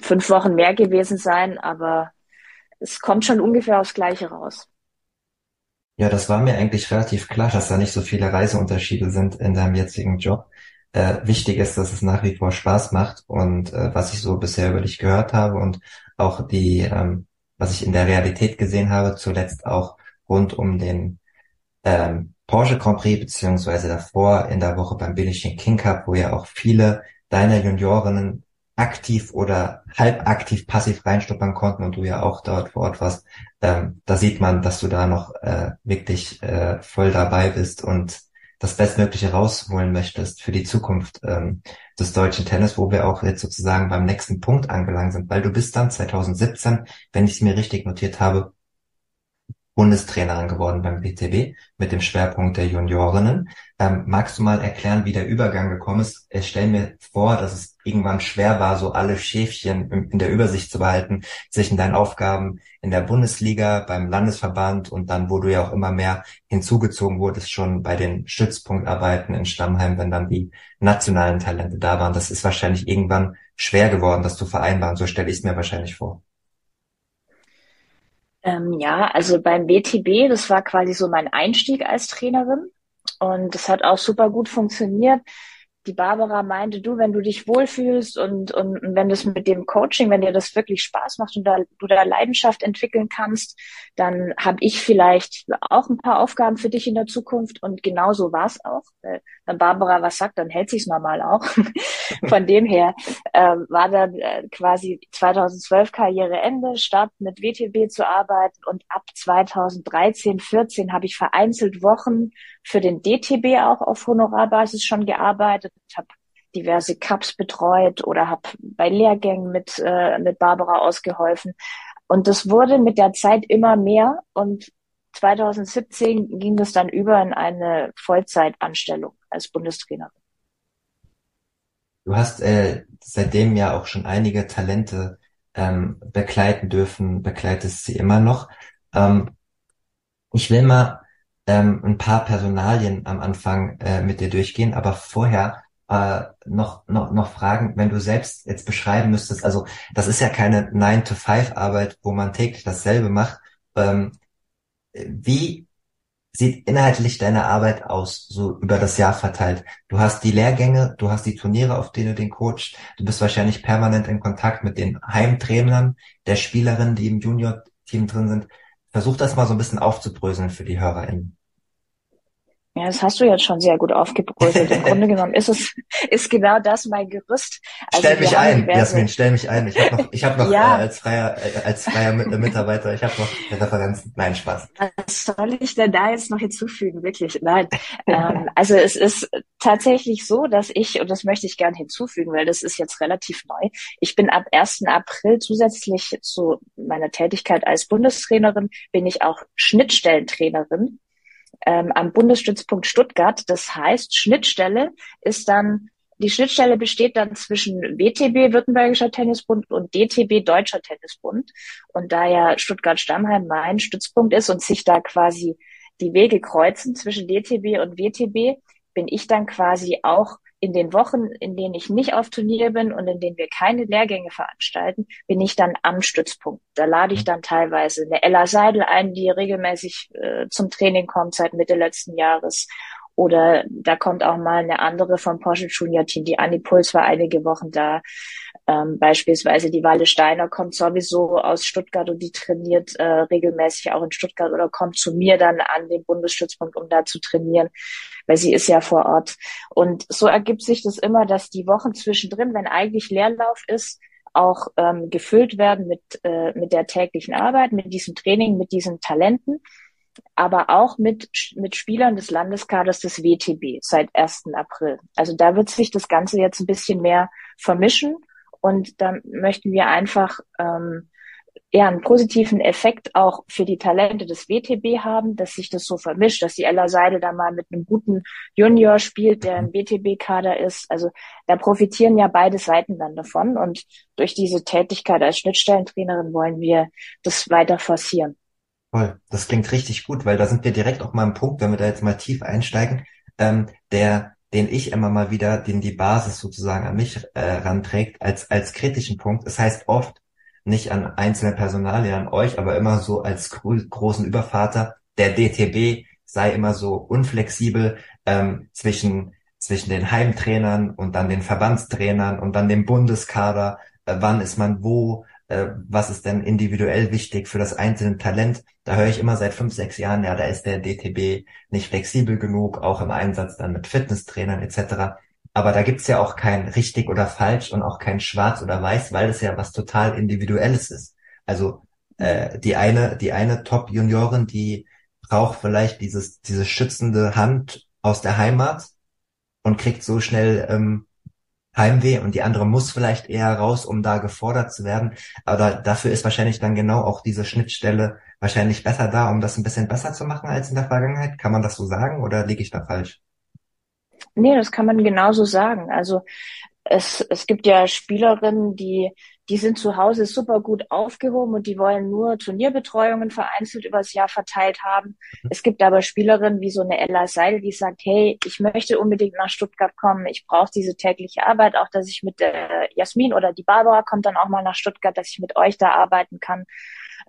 fünf Wochen mehr gewesen sein, aber es kommt schon ungefähr aufs Gleiche raus. Ja, das war mir eigentlich relativ klar, dass da nicht so viele Reiseunterschiede sind in deinem jetzigen Job. Äh, wichtig ist, dass es nach wie vor Spaß macht und äh, was ich so bisher über dich gehört habe und auch die, ähm, was ich in der Realität gesehen habe, zuletzt auch rund um den ähm, Porsche Grand Prix, beziehungsweise davor in der Woche beim Billie King Cup, wo ja auch viele deiner Juniorinnen aktiv oder halb aktiv passiv reinstuppern konnten und du ja auch dort vor Ort warst, ähm, da sieht man, dass du da noch äh, wirklich äh, voll dabei bist und das Bestmögliche rausholen möchtest für die Zukunft ähm, des deutschen Tennis, wo wir auch jetzt sozusagen beim nächsten Punkt angelangt sind, weil du bist dann 2017, wenn ich es mir richtig notiert habe, Bundestrainerin geworden beim BTB mit dem Schwerpunkt der Juniorinnen. Ähm, magst du mal erklären, wie der Übergang gekommen ist? Ich stelle mir vor, dass es irgendwann schwer war, so alle Schäfchen in der Übersicht zu behalten zwischen deinen Aufgaben in der Bundesliga, beim Landesverband und dann, wo du ja auch immer mehr hinzugezogen wurdest, schon bei den Stützpunktarbeiten in Stammheim, wenn dann die nationalen Talente da waren. Das ist wahrscheinlich irgendwann schwer geworden, das zu vereinbaren. So stelle ich es mir wahrscheinlich vor. Ähm, ja, also beim BTB, das war quasi so mein Einstieg als Trainerin. Und das hat auch super gut funktioniert die Barbara meinte, du, wenn du dich wohlfühlst und, und, und wenn das mit dem Coaching, wenn dir das wirklich Spaß macht und da, du da Leidenschaft entwickeln kannst, dann habe ich vielleicht auch ein paar Aufgaben für dich in der Zukunft und genauso war es auch. Wenn Barbara was sagt, dann hält sich's normal auch. (laughs) Von dem her äh, war dann äh, quasi 2012 Karriereende, Start mit WTB zu arbeiten und ab 2013, 14 habe ich vereinzelt Wochen für den DTB auch auf Honorarbasis schon gearbeitet, habe diverse Cups betreut oder habe bei Lehrgängen mit, äh, mit Barbara ausgeholfen. Und das wurde mit der Zeit immer mehr und 2017 ging das dann über in eine Vollzeitanstellung als Bundestrainerin. Du hast äh, seitdem ja auch schon einige Talente ähm, begleiten dürfen, begleitest sie immer noch. Ähm, ich will mal ähm, ein paar Personalien am Anfang äh, mit dir durchgehen, aber vorher äh, noch, noch, noch fragen, wenn du selbst jetzt beschreiben müsstest, also das ist ja keine 9-to-5-Arbeit, wo man täglich dasselbe macht. Ähm, wie sieht inhaltlich deine Arbeit aus, so über das Jahr verteilt? Du hast die Lehrgänge, du hast die Turniere, auf denen du den coachst, du bist wahrscheinlich permanent in Kontakt mit den Heimtrainern der Spielerinnen, die im Junior-Team drin sind. Versuch das mal so ein bisschen aufzubröseln für die HörerInnen. Ja, das hast du jetzt schon sehr gut aufgebröselt. Im (laughs) Grunde genommen ist es, ist genau das mein Gerüst. Also stell mich ein. Jasmin, stell mich ein. Ich habe noch, ich hab noch (laughs) ja. äh, als freier, äh, als freier Mitarbeiter, ich habe noch Referenzen. Nein, Spaß. Was soll ich denn da jetzt noch hinzufügen? Wirklich, nein. ähm, also es ist tatsächlich so, dass ich, und das möchte ich gerne hinzufügen, weil das ist jetzt relativ neu, ich bin ab 1. April zusätzlich zu meiner Tätigkeit als Bundestrainerin, bin ich auch Schnittstellentrainerin ähm, am Bundesstützpunkt Stuttgart. Das heißt, Schnittstelle ist dann die Schnittstelle besteht dann zwischen WTB, Württembergischer Tennisbund, und DTB, Deutscher Tennisbund. Und da ja Stuttgart-Stammheim mein Stützpunkt ist und sich da quasi die Wege kreuzen zwischen DTB und WTB, bin ich dann quasi auch in den Wochen, in denen ich nicht auf Turnier bin und in denen wir keine Lehrgänge veranstalten, bin ich dann am Stützpunkt. Da lade ich mhm. dann teilweise eine Ella Seidel ein, die regelmäßig äh, zum Training kommt seit Mitte letzten Jahres. Oder da kommt auch mal eine andere vom Porsche Junior Team. Die Anni Puls war einige Wochen da. Ähm, beispielsweise die Walle Steiner kommt sowieso aus Stuttgart und die trainiert äh, regelmäßig auch in Stuttgart oder kommt zu mir dann an den Bundesstützpunkt, um da zu trainieren, weil sie ist ja vor Ort. Und so ergibt sich das immer, dass die Wochen zwischendrin, wenn eigentlich Leerlauf ist, auch ähm, gefüllt werden mit, äh, mit der täglichen Arbeit, mit diesem Training, mit diesen Talenten, aber auch mit, mit Spielern des Landeskaders des WTB seit 1. April. Also da wird sich das Ganze jetzt ein bisschen mehr vermischen und da möchten wir einfach ähm, eher einen positiven Effekt auch für die Talente des WTB haben, dass sich das so vermischt, dass die Ella Seidel da mal mit einem guten Junior spielt, der im WTB-Kader ist. Also da profitieren ja beide Seiten dann davon. Und durch diese Tätigkeit als Schnittstellentrainerin wollen wir das weiter forcieren. Voll, das klingt richtig gut, weil da sind wir direkt auch mal im Punkt, wenn wir da jetzt mal tief einsteigen, ähm, der den ich immer mal wieder, den die Basis sozusagen an mich äh, ranträgt, als, als kritischen Punkt. Es das heißt oft nicht an einzelne Personalien, an euch, aber immer so als gro großen Übervater, der DTB sei immer so unflexibel ähm, zwischen, zwischen den Heimtrainern und dann den Verbandstrainern und dann dem Bundeskader, äh, wann ist man wo, äh, was ist denn individuell wichtig für das einzelne Talent. Da höre ich immer seit fünf, sechs Jahren, ja, da ist der DTB nicht flexibel genug, auch im Einsatz dann mit Fitnesstrainern etc. Aber da gibt's ja auch kein richtig oder falsch und auch kein schwarz oder weiß, weil es ja was total individuelles ist. Also äh, die eine, die eine Top-Juniorin, die braucht vielleicht dieses, diese schützende Hand aus der Heimat und kriegt so schnell ähm, Heimweh und die andere muss vielleicht eher raus, um da gefordert zu werden. Aber dafür ist wahrscheinlich dann genau auch diese Schnittstelle wahrscheinlich besser da, um das ein bisschen besser zu machen als in der Vergangenheit. Kann man das so sagen oder liege ich da falsch? Nee, das kann man genauso sagen. Also es, es gibt ja Spielerinnen, die, die sind zu Hause super gut aufgehoben und die wollen nur Turnierbetreuungen vereinzelt übers Jahr verteilt haben. Mhm. Es gibt aber Spielerinnen wie so eine Ella Seidel, die sagt, hey, ich möchte unbedingt nach Stuttgart kommen, ich brauche diese tägliche Arbeit, auch dass ich mit der Jasmin oder die Barbara kommt dann auch mal nach Stuttgart, dass ich mit euch da arbeiten kann.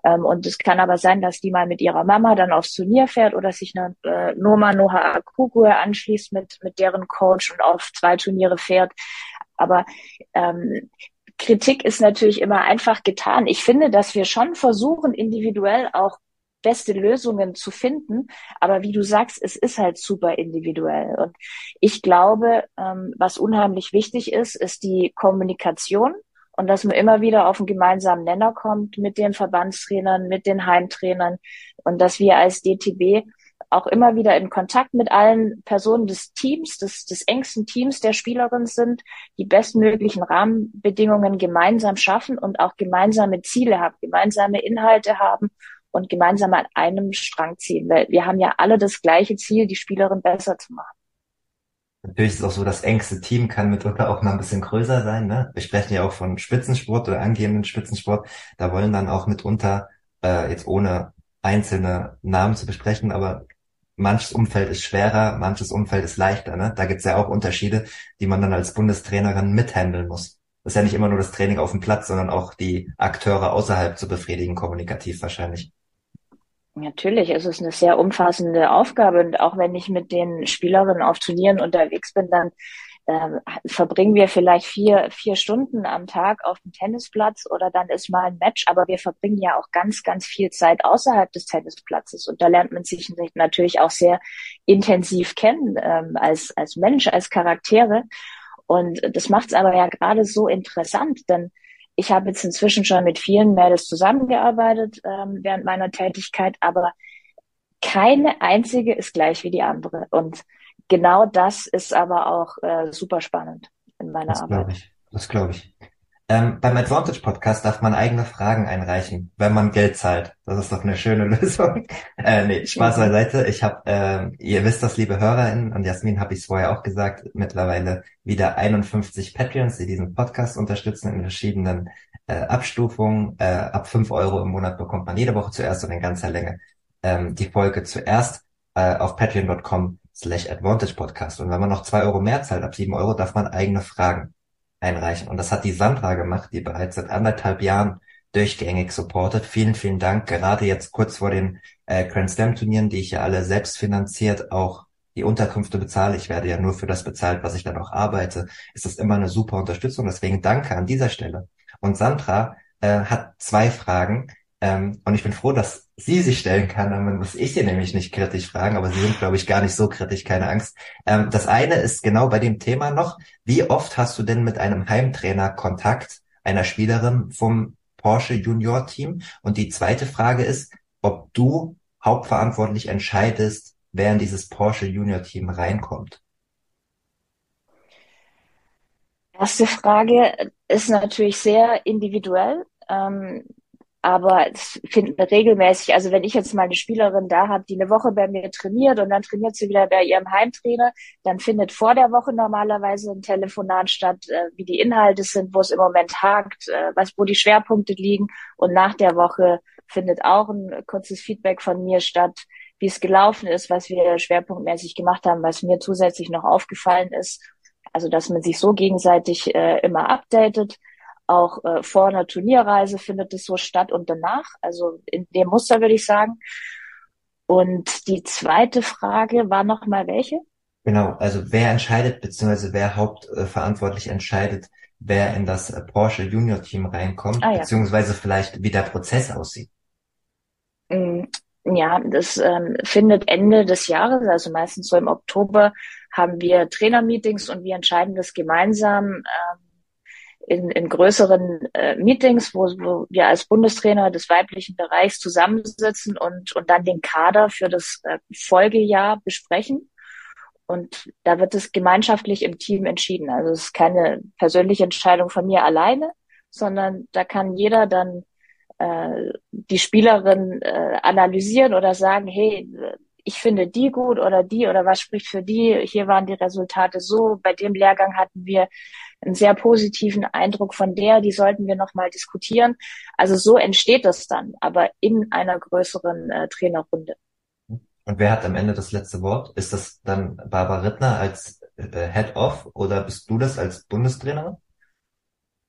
Ähm, und es kann aber sein, dass die mal mit ihrer Mama dann aufs Turnier fährt oder sich eine äh, Noma Noha Akugue anschließt mit, mit deren Coach und auf zwei Turniere fährt. Aber ähm, Kritik ist natürlich immer einfach getan. Ich finde, dass wir schon versuchen, individuell auch beste Lösungen zu finden. Aber wie du sagst, es ist halt super individuell. Und ich glaube, ähm, was unheimlich wichtig ist, ist die Kommunikation und dass man immer wieder auf einen gemeinsamen Nenner kommt mit den Verbandstrainern, mit den Heimtrainern und dass wir als DTB auch immer wieder in Kontakt mit allen Personen des Teams, des, des engsten Teams der Spielerin sind, die bestmöglichen Rahmenbedingungen gemeinsam schaffen und auch gemeinsame Ziele haben, gemeinsame Inhalte haben und gemeinsam an einem Strang ziehen. Weil wir haben ja alle das gleiche Ziel, die Spielerin besser zu machen. Natürlich ist es auch so, das engste Team kann mitunter auch mal ein bisschen größer sein. Ne? Wir sprechen ja auch von Spitzensport oder angehenden Spitzensport. Da wollen dann auch mitunter, äh, jetzt ohne einzelne Namen zu besprechen, aber manches Umfeld ist schwerer, manches Umfeld ist leichter. Ne? Da gibt's ja auch Unterschiede, die man dann als Bundestrainerin mithandeln muss. Das ist ja nicht immer nur das Training auf dem Platz, sondern auch die Akteure außerhalb zu befriedigen, kommunikativ wahrscheinlich. Natürlich, es ist eine sehr umfassende Aufgabe und auch wenn ich mit den Spielerinnen auf Turnieren unterwegs bin, dann äh, verbringen wir vielleicht vier, vier Stunden am Tag auf dem Tennisplatz oder dann ist mal ein Match, aber wir verbringen ja auch ganz, ganz viel Zeit außerhalb des Tennisplatzes und da lernt man sich natürlich auch sehr intensiv kennen ähm, als, als Mensch, als Charaktere und das macht es aber ja gerade so interessant, denn ich habe jetzt inzwischen schon mit vielen Mädels zusammengearbeitet ähm, während meiner Tätigkeit, aber keine einzige ist gleich wie die andere. Und genau das ist aber auch äh, super spannend in meiner das Arbeit. Glaube ich. Das glaube ich. Ähm, beim Advantage Podcast darf man eigene Fragen einreichen, wenn man Geld zahlt. Das ist doch eine schöne (laughs) Lösung. äh, nee, Spaß beiseite. Ich habe, äh, ihr wisst das, liebe HörerInnen, und Jasmin habe ich es vorher auch gesagt, mittlerweile wieder 51 Patreons, die diesen Podcast unterstützen in verschiedenen äh, Abstufungen. Äh, ab 5 Euro im Monat bekommt man jede Woche zuerst und in ganzer Länge ähm, die Folge zuerst äh, auf patreon.com slash advantage podcast. Und wenn man noch 2 Euro mehr zahlt, ab 7 Euro, darf man eigene Fragen einreichen. Und das hat die Sandra gemacht, die bereits seit anderthalb Jahren durchgängig supportet. Vielen, vielen Dank. Gerade jetzt kurz vor den äh, Grand Slam Turnieren, die ich ja alle selbst finanziert auch die Unterkünfte bezahle. Ich werde ja nur für das bezahlt, was ich dann auch arbeite. Ist das immer eine super Unterstützung. Deswegen danke an dieser Stelle. Und Sandra äh, hat zwei Fragen. Ähm, und ich bin froh, dass sie sich stellen kann. Dann muss ich sie nämlich nicht kritisch fragen, aber sie sind, glaube ich, gar nicht so kritisch, keine Angst. Ähm, das eine ist genau bei dem Thema noch. Wie oft hast du denn mit einem Heimtrainer Kontakt, einer Spielerin vom Porsche Junior Team? Und die zweite Frage ist, ob du hauptverantwortlich entscheidest, wer in dieses Porsche Junior Team reinkommt. Erste Frage ist natürlich sehr individuell. Ähm, aber es finden regelmäßig, also wenn ich jetzt mal eine Spielerin da habe, die eine Woche bei mir trainiert und dann trainiert sie wieder bei ihrem Heimtrainer, dann findet vor der Woche normalerweise ein Telefonat statt, äh, wie die Inhalte sind, wo es im Moment hakt, äh, was, wo die Schwerpunkte liegen. Und nach der Woche findet auch ein kurzes Feedback von mir statt, wie es gelaufen ist, was wir schwerpunktmäßig gemacht haben, was mir zusätzlich noch aufgefallen ist. Also, dass man sich so gegenseitig äh, immer updatet auch äh, vor einer Turnierreise findet es so statt und danach. Also in dem Muster würde ich sagen. Und die zweite Frage war noch mal welche? Genau, also wer entscheidet, beziehungsweise wer hauptverantwortlich entscheidet, wer in das Porsche Junior Team reinkommt, ah, ja. beziehungsweise vielleicht wie der Prozess aussieht? Mm, ja, das ähm, findet Ende des Jahres, also meistens so im Oktober, haben wir Trainermeetings und wir entscheiden das gemeinsam. Ähm, in, in größeren äh, Meetings, wo, wo wir als Bundestrainer des weiblichen Bereichs zusammensitzen und, und dann den Kader für das äh, Folgejahr besprechen. Und da wird es gemeinschaftlich im Team entschieden. Also es ist keine persönliche Entscheidung von mir alleine, sondern da kann jeder dann äh, die Spielerin äh, analysieren oder sagen, hey, ich finde die gut oder die oder was spricht für die. Hier waren die Resultate so. Bei dem Lehrgang hatten wir einen sehr positiven Eindruck von der, die sollten wir nochmal diskutieren. Also so entsteht das dann, aber in einer größeren äh, Trainerrunde. Und wer hat am Ende das letzte Wort? Ist das dann Barbara Rittner als äh, Head of oder bist du das als Bundestrainer?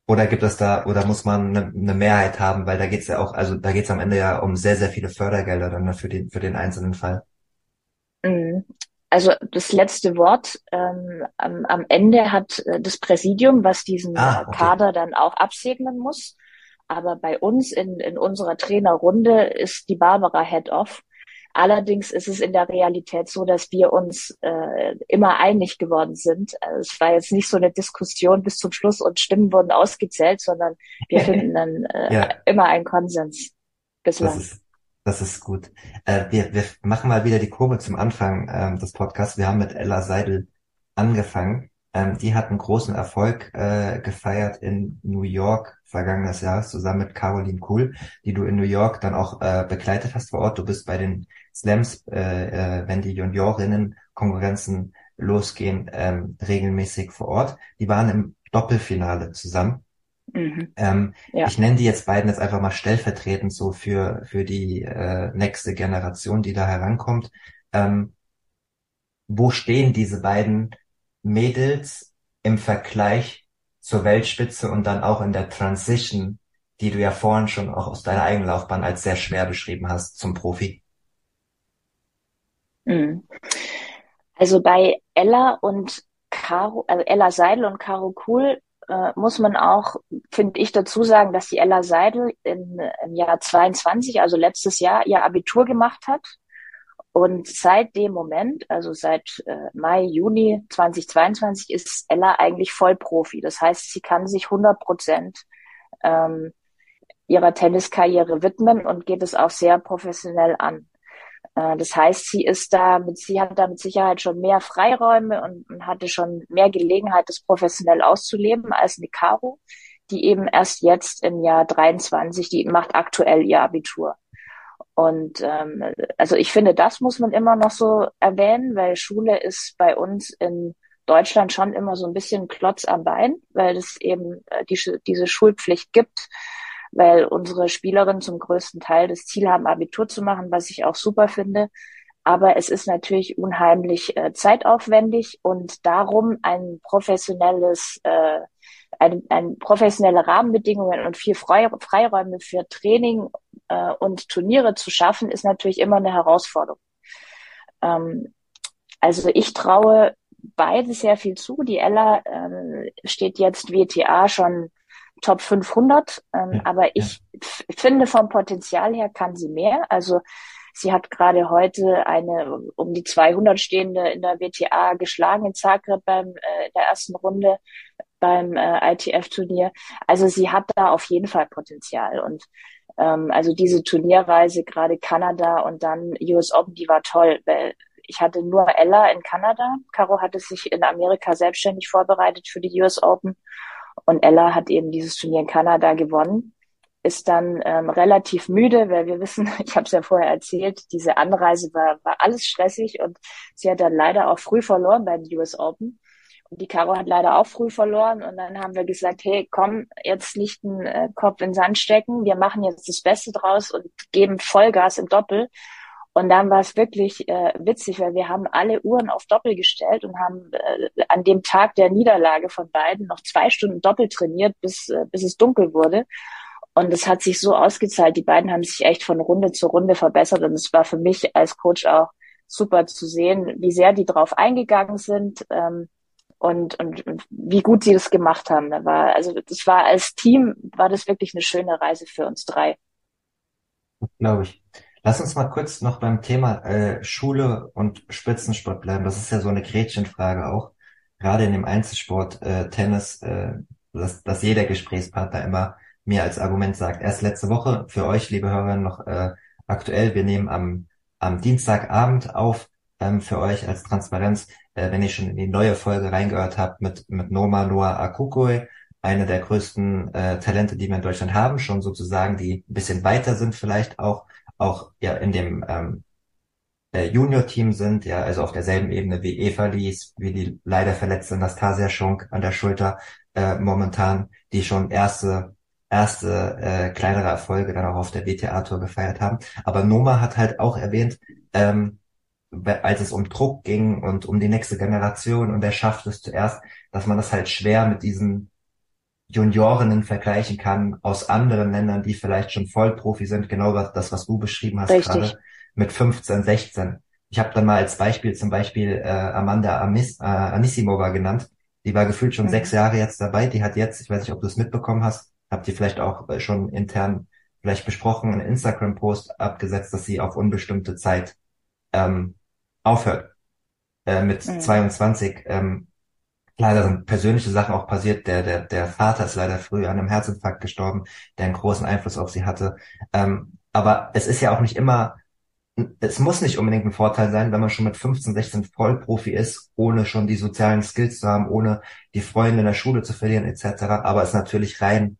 Oder gibt es da, oder muss man eine, eine Mehrheit haben, weil da geht's ja auch, also da geht's am Ende ja um sehr, sehr viele Fördergelder dann für den, für den einzelnen Fall. Also das letzte Wort ähm, am, am Ende hat äh, das Präsidium, was diesen ah, äh, okay. Kader dann auch absegnen muss. Aber bei uns in, in unserer Trainerrunde ist die Barbara Head-Off. Allerdings ist es in der Realität so, dass wir uns äh, immer einig geworden sind. Also es war jetzt nicht so eine Diskussion bis zum Schluss und Stimmen wurden ausgezählt, sondern wir (laughs) finden dann äh, ja. immer einen Konsens bislang. Das ist, das ist gut. Äh, wir, wir machen mal wieder die Kurve zum Anfang ähm, des Podcasts. Wir haben mit Ella Seidel angefangen. Ähm, die hat einen großen Erfolg äh, gefeiert in New York vergangenes Jahr zusammen mit Caroline Kuhl, die du in New York dann auch äh, begleitet hast vor Ort. Du bist bei den Slams, äh, äh, wenn die Juniorinnen Konkurrenzen losgehen, ähm, regelmäßig vor Ort. Die waren im Doppelfinale zusammen. Mhm. Ähm, ja. Ich nenne die jetzt beiden jetzt einfach mal stellvertretend so für, für die äh, nächste Generation, die da herankommt. Ähm, wo stehen diese beiden Mädels im Vergleich zur Weltspitze und dann auch in der Transition, die du ja vorhin schon auch aus deiner eigenen Laufbahn als sehr schwer beschrieben hast zum Profi? Mhm. Also bei Ella und Caro, also Ella Seidel und Caro Kuhl äh, muss man auch, finde ich, dazu sagen, dass die Ella Seidel in, im Jahr 22, also letztes Jahr, ihr Abitur gemacht hat. Und seit dem Moment, also seit äh, Mai, Juni 2022, ist Ella eigentlich Vollprofi. Das heißt, sie kann sich 100 Prozent ähm, ihrer Tenniskarriere widmen und geht es auch sehr professionell an. Äh, das heißt, sie ist da, mit, sie hat da mit Sicherheit schon mehr Freiräume und, und hatte schon mehr Gelegenheit, das professionell auszuleben als eine Caro, die eben erst jetzt im Jahr 23, die macht aktuell ihr Abitur. Und ähm, also ich finde, das muss man immer noch so erwähnen, weil Schule ist bei uns in Deutschland schon immer so ein bisschen Klotz am Bein, weil es eben äh, die, diese Schulpflicht gibt, weil unsere Spielerinnen zum größten Teil das Ziel haben, Abitur zu machen, was ich auch super finde. Aber es ist natürlich unheimlich äh, zeitaufwendig und darum ein professionelles, äh, ein, ein professionelle Rahmenbedingungen und viel Freiräume für Training äh, und Turniere zu schaffen, ist natürlich immer eine Herausforderung. Ähm, also ich traue beide sehr viel zu. Die Ella äh, steht jetzt WTA schon Top 500, ähm, ja, aber ich ja. finde vom Potenzial her kann sie mehr. Also sie hat gerade heute eine um die 200 stehende in der WTA geschlagen in Zagreb beim äh, der ersten Runde beim äh, ITF-Turnier. Also sie hat da auf jeden Fall Potenzial und ähm, also diese Turnierreise, gerade Kanada und dann US Open, die war toll, weil ich hatte nur Ella in Kanada. Caro hatte sich in Amerika selbstständig vorbereitet für die US Open. Und Ella hat eben dieses Turnier in Kanada gewonnen. Ist dann ähm, relativ müde, weil wir wissen, (laughs) ich habe es ja vorher erzählt, diese Anreise war, war alles stressig und sie hat dann leider auch früh verloren beim US Open. Und die Caro hat leider auch früh verloren und dann haben wir gesagt, hey, komm, jetzt nicht den äh, Kopf in den Sand stecken, wir machen jetzt das Beste draus und geben Vollgas im Doppel. Und dann war es wirklich äh, witzig, weil wir haben alle Uhren auf Doppel gestellt und haben äh, an dem Tag der Niederlage von beiden noch zwei Stunden Doppel trainiert, bis, äh, bis es dunkel wurde. Und es hat sich so ausgezahlt. Die beiden haben sich echt von Runde zu Runde verbessert. Und es war für mich als Coach auch super zu sehen, wie sehr die drauf eingegangen sind ähm, und, und, und wie gut sie das gemacht haben. Da war, also das war als Team, war das wirklich eine schöne Reise für uns drei. Glaube ich. Lass uns mal kurz noch beim Thema äh, Schule und Spitzensport bleiben. Das ist ja so eine Gretchenfrage auch. Gerade in dem Einzelsport äh, Tennis, äh, dass, dass jeder Gesprächspartner immer mir als Argument sagt. Erst letzte Woche für euch, liebe Hörer, noch äh, aktuell. Wir nehmen am, am Dienstagabend auf ähm, für euch als Transparenz, äh, wenn ihr schon in die neue Folge reingehört habt mit, mit Noma Noah Akukoi, eine der größten äh, Talente, die wir in Deutschland haben, schon sozusagen, die ein bisschen weiter sind vielleicht auch auch ja in dem ähm, äh, Junior-Team sind, ja, also auf derselben Ebene wie Eva Lies, wie die leider verletzte Nastasia Schunk an der Schulter äh, momentan, die schon erste erste äh, kleinere Erfolge dann auch auf der WTA-Tour gefeiert haben. Aber Noma hat halt auch erwähnt, ähm, als es um Druck ging und um die nächste Generation und er schafft es zuerst, dass man das halt schwer mit diesen Juniorinnen vergleichen kann aus anderen Ländern, die vielleicht schon Vollprofi sind, genau was, das, was du beschrieben hast Richtig. gerade, mit 15, 16. Ich habe dann mal als Beispiel zum Beispiel äh, Amanda Amis, äh, Anissimova genannt. Die war gefühlt schon mhm. sechs Jahre jetzt dabei. Die hat jetzt, ich weiß nicht, ob du es mitbekommen hast, habt ihr vielleicht auch äh, schon intern vielleicht besprochen, einen Instagram-Post abgesetzt, dass sie auf unbestimmte Zeit ähm, aufhört. Äh, mit mhm. 22. Ähm, Leider sind persönliche Sachen auch passiert. Der, der, der Vater ist leider früh an einem Herzinfarkt gestorben, der einen großen Einfluss auf sie hatte. Ähm, aber es ist ja auch nicht immer, es muss nicht unbedingt ein Vorteil sein, wenn man schon mit 15, 16 Vollprofi ist, ohne schon die sozialen Skills zu haben, ohne die Freunde in der Schule zu verlieren, etc. Aber es ist natürlich rein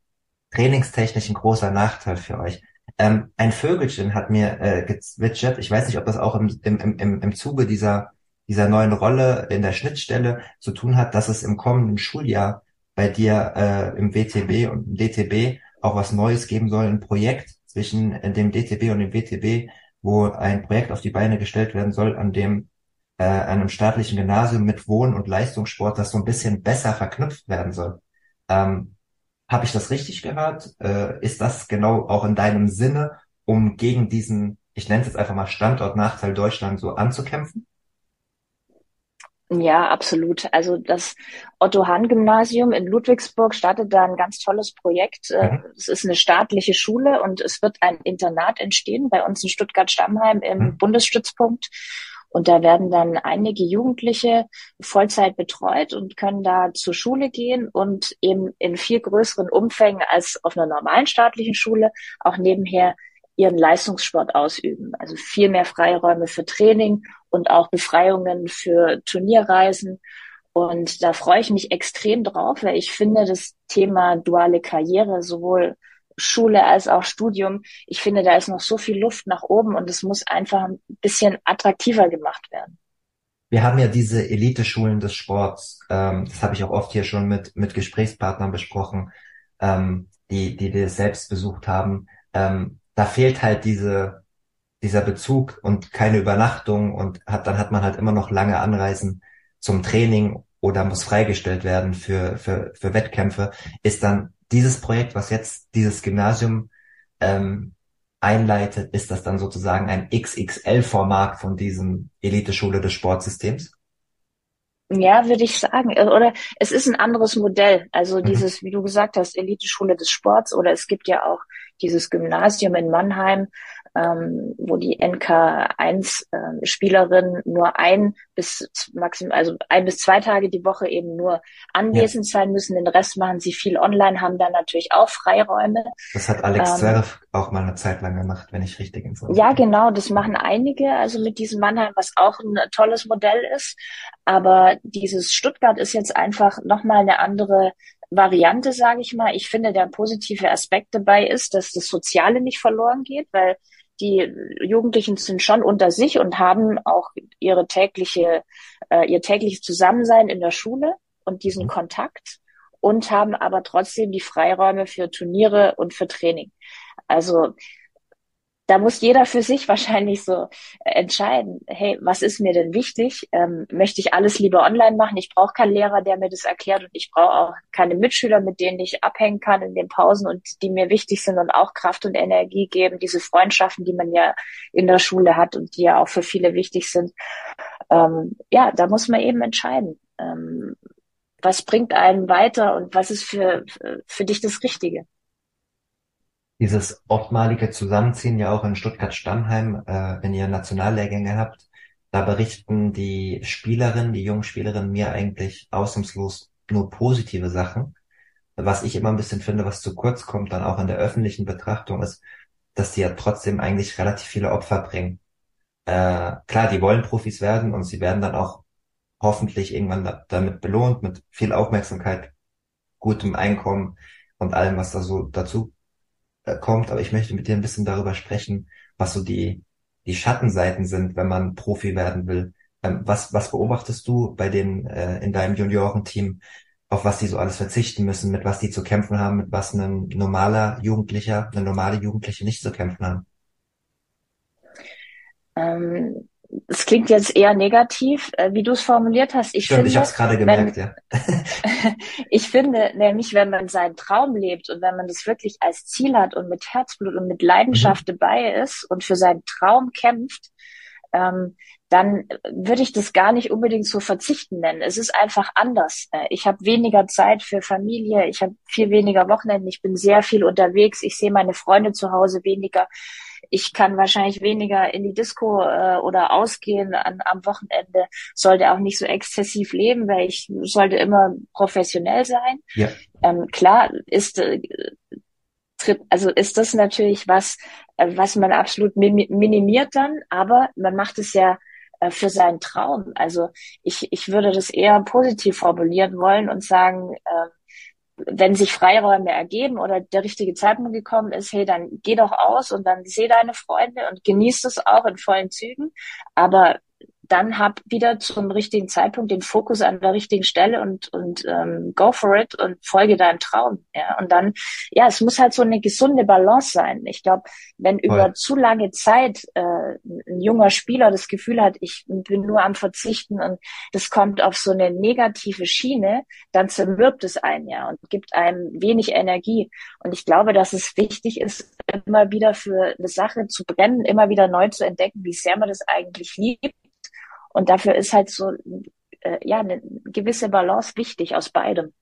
trainingstechnisch ein großer Nachteil für euch. Ähm, ein Vögelchen hat mir äh, gezwitschert, ich weiß nicht, ob das auch im, im, im, im Zuge dieser dieser neuen Rolle in der Schnittstelle zu tun hat, dass es im kommenden Schuljahr bei dir äh, im WTB und im DTB auch was Neues geben soll, ein Projekt zwischen äh, dem DTB und dem WTB, wo ein Projekt auf die Beine gestellt werden soll, an dem äh, einem staatlichen Gymnasium mit Wohn- und Leistungssport, das so ein bisschen besser verknüpft werden soll. Ähm, Habe ich das richtig gehört? Äh, ist das genau auch in deinem Sinne, um gegen diesen, ich nenne es jetzt einfach mal Standortnachteil Deutschland so anzukämpfen? Ja, absolut. Also das Otto-Hahn-Gymnasium in Ludwigsburg startet da ein ganz tolles Projekt. Äh, mhm. Es ist eine staatliche Schule und es wird ein Internat entstehen bei uns in Stuttgart-Stammheim im mhm. Bundesstützpunkt. Und da werden dann einige Jugendliche Vollzeit betreut und können da zur Schule gehen und eben in viel größeren Umfängen als auf einer normalen staatlichen Schule auch nebenher ihren Leistungssport ausüben. Also viel mehr Freiräume für Training und auch Befreiungen für Turnierreisen. Und da freue ich mich extrem drauf, weil ich finde, das Thema duale Karriere, sowohl Schule als auch Studium, ich finde, da ist noch so viel Luft nach oben und es muss einfach ein bisschen attraktiver gemacht werden. Wir haben ja diese Elite-Schulen des Sports, ähm, das habe ich auch oft hier schon mit, mit Gesprächspartnern besprochen, ähm, die, die das selbst besucht haben. Ähm, da fehlt halt diese, dieser Bezug und keine Übernachtung und hat, dann hat man halt immer noch lange Anreisen zum Training oder muss freigestellt werden für, für, für Wettkämpfe, ist dann dieses Projekt, was jetzt dieses Gymnasium ähm, einleitet, ist das dann sozusagen ein XXL-Format von diesem Elite-Schule des Sportsystems? Ja, würde ich sagen. Oder es ist ein anderes Modell. Also mhm. dieses, wie du gesagt hast, Elite-Schule des Sports oder es gibt ja auch dieses Gymnasium in Mannheim, ähm, wo die NK1-Spielerinnen äh, nur ein bis maximal, also ein bis zwei Tage die Woche eben nur anwesend ja. sein müssen. Den Rest machen sie viel online, haben dann natürlich auch Freiräume. Das hat Alex ähm, Zverev auch mal eine Zeit lang gemacht, wenn ich richtig informiert Ja, genau, das machen einige, also mit diesem Mannheim, was auch ein tolles Modell ist. Aber dieses Stuttgart ist jetzt einfach nochmal eine andere Variante, sage ich mal. Ich finde, der positive Aspekt dabei ist, dass das Soziale nicht verloren geht, weil die Jugendlichen sind schon unter sich und haben auch ihre tägliche, äh, ihr tägliches Zusammensein in der Schule und diesen mhm. Kontakt und haben aber trotzdem die Freiräume für Turniere und für Training. Also da muss jeder für sich (laughs) wahrscheinlich so entscheiden, hey, was ist mir denn wichtig? Ähm, möchte ich alles lieber online machen? Ich brauche keinen Lehrer, der mir das erklärt und ich brauche auch keine Mitschüler, mit denen ich abhängen kann in den Pausen und die mir wichtig sind und auch Kraft und Energie geben, diese Freundschaften, die man ja in der Schule hat und die ja auch für viele wichtig sind. Ähm, ja, da muss man eben entscheiden. Ähm, was bringt einen weiter und was ist für, für dich das Richtige? Dieses oftmalige Zusammenziehen ja auch in Stuttgart-Stammheim, äh, wenn ihr Nationallehrgänge habt, da berichten die Spielerinnen, die jungen Spielerinnen mir eigentlich ausnahmslos nur positive Sachen. Was ich immer ein bisschen finde, was zu kurz kommt, dann auch in der öffentlichen Betrachtung ist, dass sie ja trotzdem eigentlich relativ viele Opfer bringen. Äh, klar, die wollen Profis werden und sie werden dann auch hoffentlich irgendwann damit belohnt, mit viel Aufmerksamkeit, gutem Einkommen und allem, was da so dazu äh, kommt, aber ich möchte mit dir ein bisschen darüber sprechen, was so die, die Schattenseiten sind, wenn man Profi werden will. Ähm, was, was beobachtest du bei den äh, in deinem Juniorenteam, auf was die so alles verzichten müssen, mit was die zu kämpfen haben, mit was ein normaler Jugendlicher, eine normale Jugendliche nicht zu kämpfen haben? Ähm, es klingt jetzt eher negativ, äh, wie du es formuliert hast. Ich Stimmt, finde, ich habe es gerade gemerkt, wenn, ja. (laughs) (laughs) ich finde nämlich, wenn man seinen Traum lebt und wenn man das wirklich als Ziel hat und mit Herzblut und mit Leidenschaft mhm. dabei ist und für seinen Traum kämpft, ähm, dann würde ich das gar nicht unbedingt so verzichten nennen. Es ist einfach anders. Äh, ich habe weniger Zeit für Familie, ich habe viel weniger Wochenenden, ich bin sehr viel unterwegs, ich sehe meine Freunde zu Hause weniger ich kann wahrscheinlich weniger in die Disco äh, oder ausgehen an, am Wochenende, sollte auch nicht so exzessiv leben, weil ich sollte immer professionell sein. Ja. Ähm, klar ist äh, also ist das natürlich was, äh, was man absolut minimiert dann, aber man macht es ja äh, für seinen Traum. Also ich, ich würde das eher positiv formulieren wollen und sagen, äh, wenn sich Freiräume ergeben oder der richtige Zeitpunkt gekommen ist, hey, dann geh doch aus und dann seh deine Freunde und genieß es auch in vollen Zügen. Aber dann hab wieder zum richtigen Zeitpunkt den Fokus an der richtigen Stelle und und ähm, go for it und folge deinem Traum. Ja, und dann, ja, es muss halt so eine gesunde Balance sein. Ich glaube, wenn Voll. über zu lange Zeit äh, ein junger Spieler das Gefühl hat, ich bin nur am Verzichten und das kommt auf so eine negative Schiene, dann zermürbt es einen ja und gibt einem wenig Energie. Und ich glaube, dass es wichtig ist, immer wieder für eine Sache zu brennen, immer wieder neu zu entdecken, wie sehr man das eigentlich liebt und dafür ist halt so, äh, ja, eine gewisse Balance wichtig aus beidem.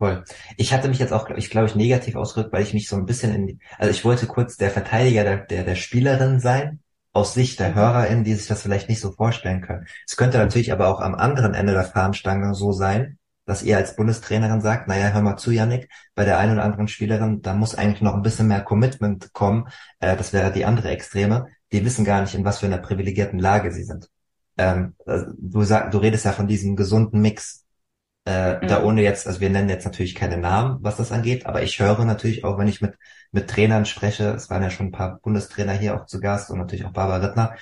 Cool. Ich hatte mich jetzt auch, ich glaube ich, negativ ausgedrückt, weil ich mich so ein bisschen in, die, also ich wollte kurz der Verteidiger der, der, der Spielerin sein, aus Sicht der mhm. HörerInnen, die sich das vielleicht nicht so vorstellen können. Es könnte natürlich aber auch am anderen Ende der Fahnenstange so sein, dass ihr als Bundestrainerin sagt, naja, hör mal zu, Yannick, bei der einen oder anderen Spielerin, da muss eigentlich noch ein bisschen mehr Commitment kommen. Äh, das wäre die andere Extreme. Die wissen gar nicht, in was für einer privilegierten Lage sie sind ähm, also du sag, du redest ja von diesem gesunden Mix. Äh, mhm. Da ohne jetzt, also wir nennen jetzt natürlich keine Namen, was das angeht, aber ich höre natürlich auch, wenn ich mit, mit Trainern spreche, es waren ja schon ein paar Bundestrainer hier auch zu Gast und natürlich auch Barbara Rittner,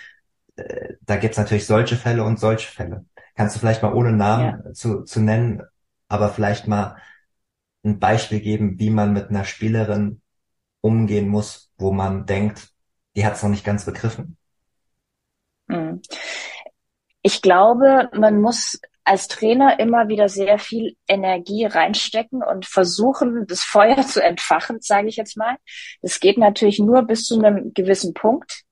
äh, da gibt's natürlich solche Fälle und solche Fälle. Kannst du vielleicht mal ohne Namen ja. zu, zu nennen, aber vielleicht mal ein Beispiel geben, wie man mit einer Spielerin umgehen muss, wo man denkt, die hat es noch nicht ganz begriffen? Mhm. Ich glaube, man muss als Trainer immer wieder sehr viel Energie reinstecken und versuchen, das Feuer zu entfachen, sage ich jetzt mal. Das geht natürlich nur bis zu einem gewissen Punkt,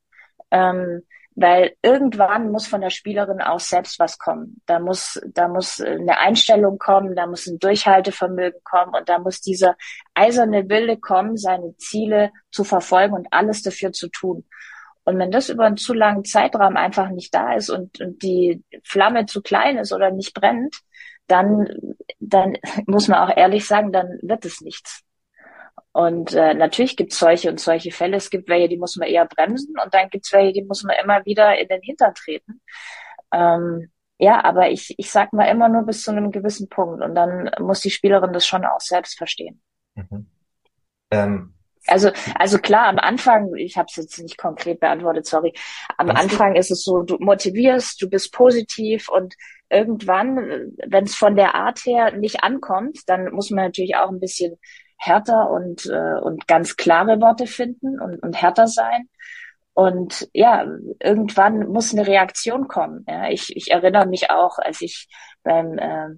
ähm, weil irgendwann muss von der Spielerin auch selbst was kommen. Da muss, da muss eine Einstellung kommen, da muss ein Durchhaltevermögen kommen und da muss dieser eiserne Wille kommen, seine Ziele zu verfolgen und alles dafür zu tun. Und wenn das über einen zu langen Zeitraum einfach nicht da ist und, und die Flamme zu klein ist oder nicht brennt, dann, dann (laughs) muss man auch ehrlich sagen, dann wird es nichts. Und äh, natürlich gibt es solche und solche Fälle. Es gibt welche, die muss man eher bremsen und dann gibt es welche, die muss man immer wieder in den Hintern treten. Ähm, ja, aber ich, ich sag mal immer nur bis zu einem gewissen Punkt und dann muss die Spielerin das schon auch selbst verstehen. Mhm. Ähm, also, also klar, am Anfang, ich habe es jetzt nicht konkret beantwortet, sorry. Am Anfang ist es so, du motivierst, du bist positiv und irgendwann, wenn es von der Art her nicht ankommt, dann muss man natürlich auch ein bisschen härter und, äh, und ganz klare Worte finden und, und härter sein. Und ja, irgendwann muss eine Reaktion kommen. Ja, ich, ich erinnere mich auch, als ich beim äh,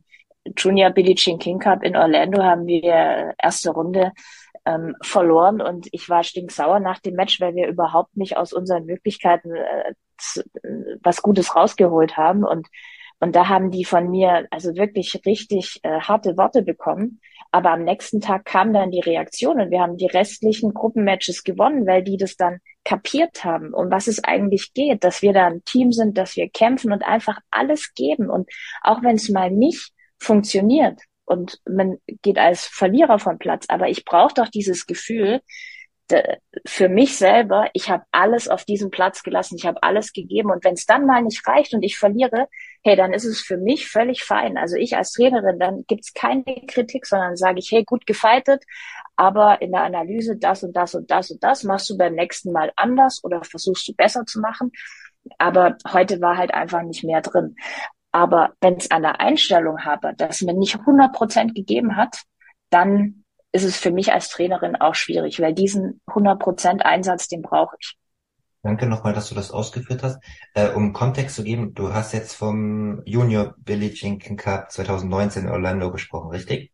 Junior Billie Jean King Cup in Orlando haben wir erste Runde ähm, verloren und ich war stinksauer nach dem Match, weil wir überhaupt nicht aus unseren Möglichkeiten äh, was Gutes rausgeholt haben und und da haben die von mir also wirklich richtig äh, harte Worte bekommen. Aber am nächsten Tag kam dann die Reaktion und wir haben die restlichen Gruppenmatches gewonnen, weil die das dann kapiert haben, um was es eigentlich geht, dass wir da ein Team sind, dass wir kämpfen und einfach alles geben. Und auch wenn es mal nicht funktioniert, und man geht als Verlierer vom Platz. Aber ich brauche doch dieses Gefühl, für mich selber, ich habe alles auf diesem Platz gelassen, ich habe alles gegeben und wenn es dann mal nicht reicht und ich verliere, hey, dann ist es für mich völlig fein. Also ich als Trainerin, dann gibt's keine Kritik, sondern sage ich, hey, gut gefeitet, aber in der Analyse das und das und das und das machst du beim nächsten Mal anders oder versuchst du besser zu machen. Aber heute war halt einfach nicht mehr drin. Aber wenn es an der Einstellung habe, dass man nicht 100 Prozent gegeben hat, dann ist es für mich als Trainerin auch schwierig, weil diesen 100 Prozent Einsatz, den brauche ich. Danke nochmal, dass du das ausgeführt hast. Äh, um Kontext zu geben, du hast jetzt vom Junior Billie Jean King Cup 2019 in Orlando gesprochen, richtig?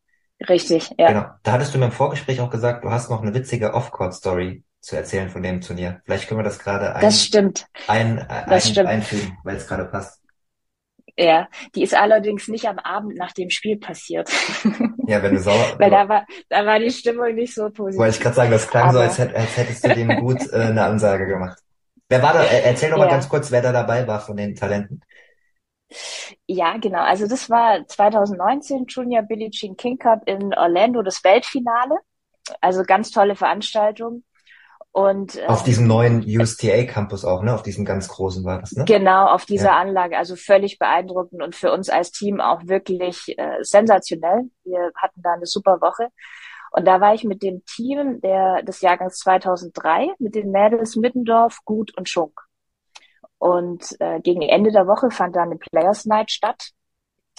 Richtig, ja. Genau. Da hattest du mir im Vorgespräch auch gesagt, du hast noch eine witzige Off-Court-Story zu erzählen von dem Turnier. Vielleicht können wir das gerade ein, das stimmt. ein, ein, das stimmt. einfügen, weil es gerade passt. Ja, die ist allerdings nicht am Abend nach dem Spiel passiert. (laughs) Ja, wenn du sauer. Weil da war, da war die Stimmung nicht so positiv. Wollte ich gerade sagen, das klang Aber, so, als, hätt, als hättest du dem gut äh, eine Ansage gemacht. Wer war da? Erzähl doch mal ja. ganz kurz, wer da dabei war von den Talenten. Ja, genau. Also das war 2019 Junior Billie Jean King Cup in Orlando, das Weltfinale. Also ganz tolle Veranstaltung. Und, auf ähm, diesem neuen USTA Campus auch, ne? Auf diesem ganz großen war das, ne? Genau, auf dieser ja. Anlage. Also völlig beeindruckend und für uns als Team auch wirklich äh, sensationell. Wir hatten da eine super Woche. Und da war ich mit dem Team der, des Jahrgangs 2003, mit den Mädels Middendorf, Gut und Schunk. Und äh, gegen Ende der Woche fand da eine Players Night statt.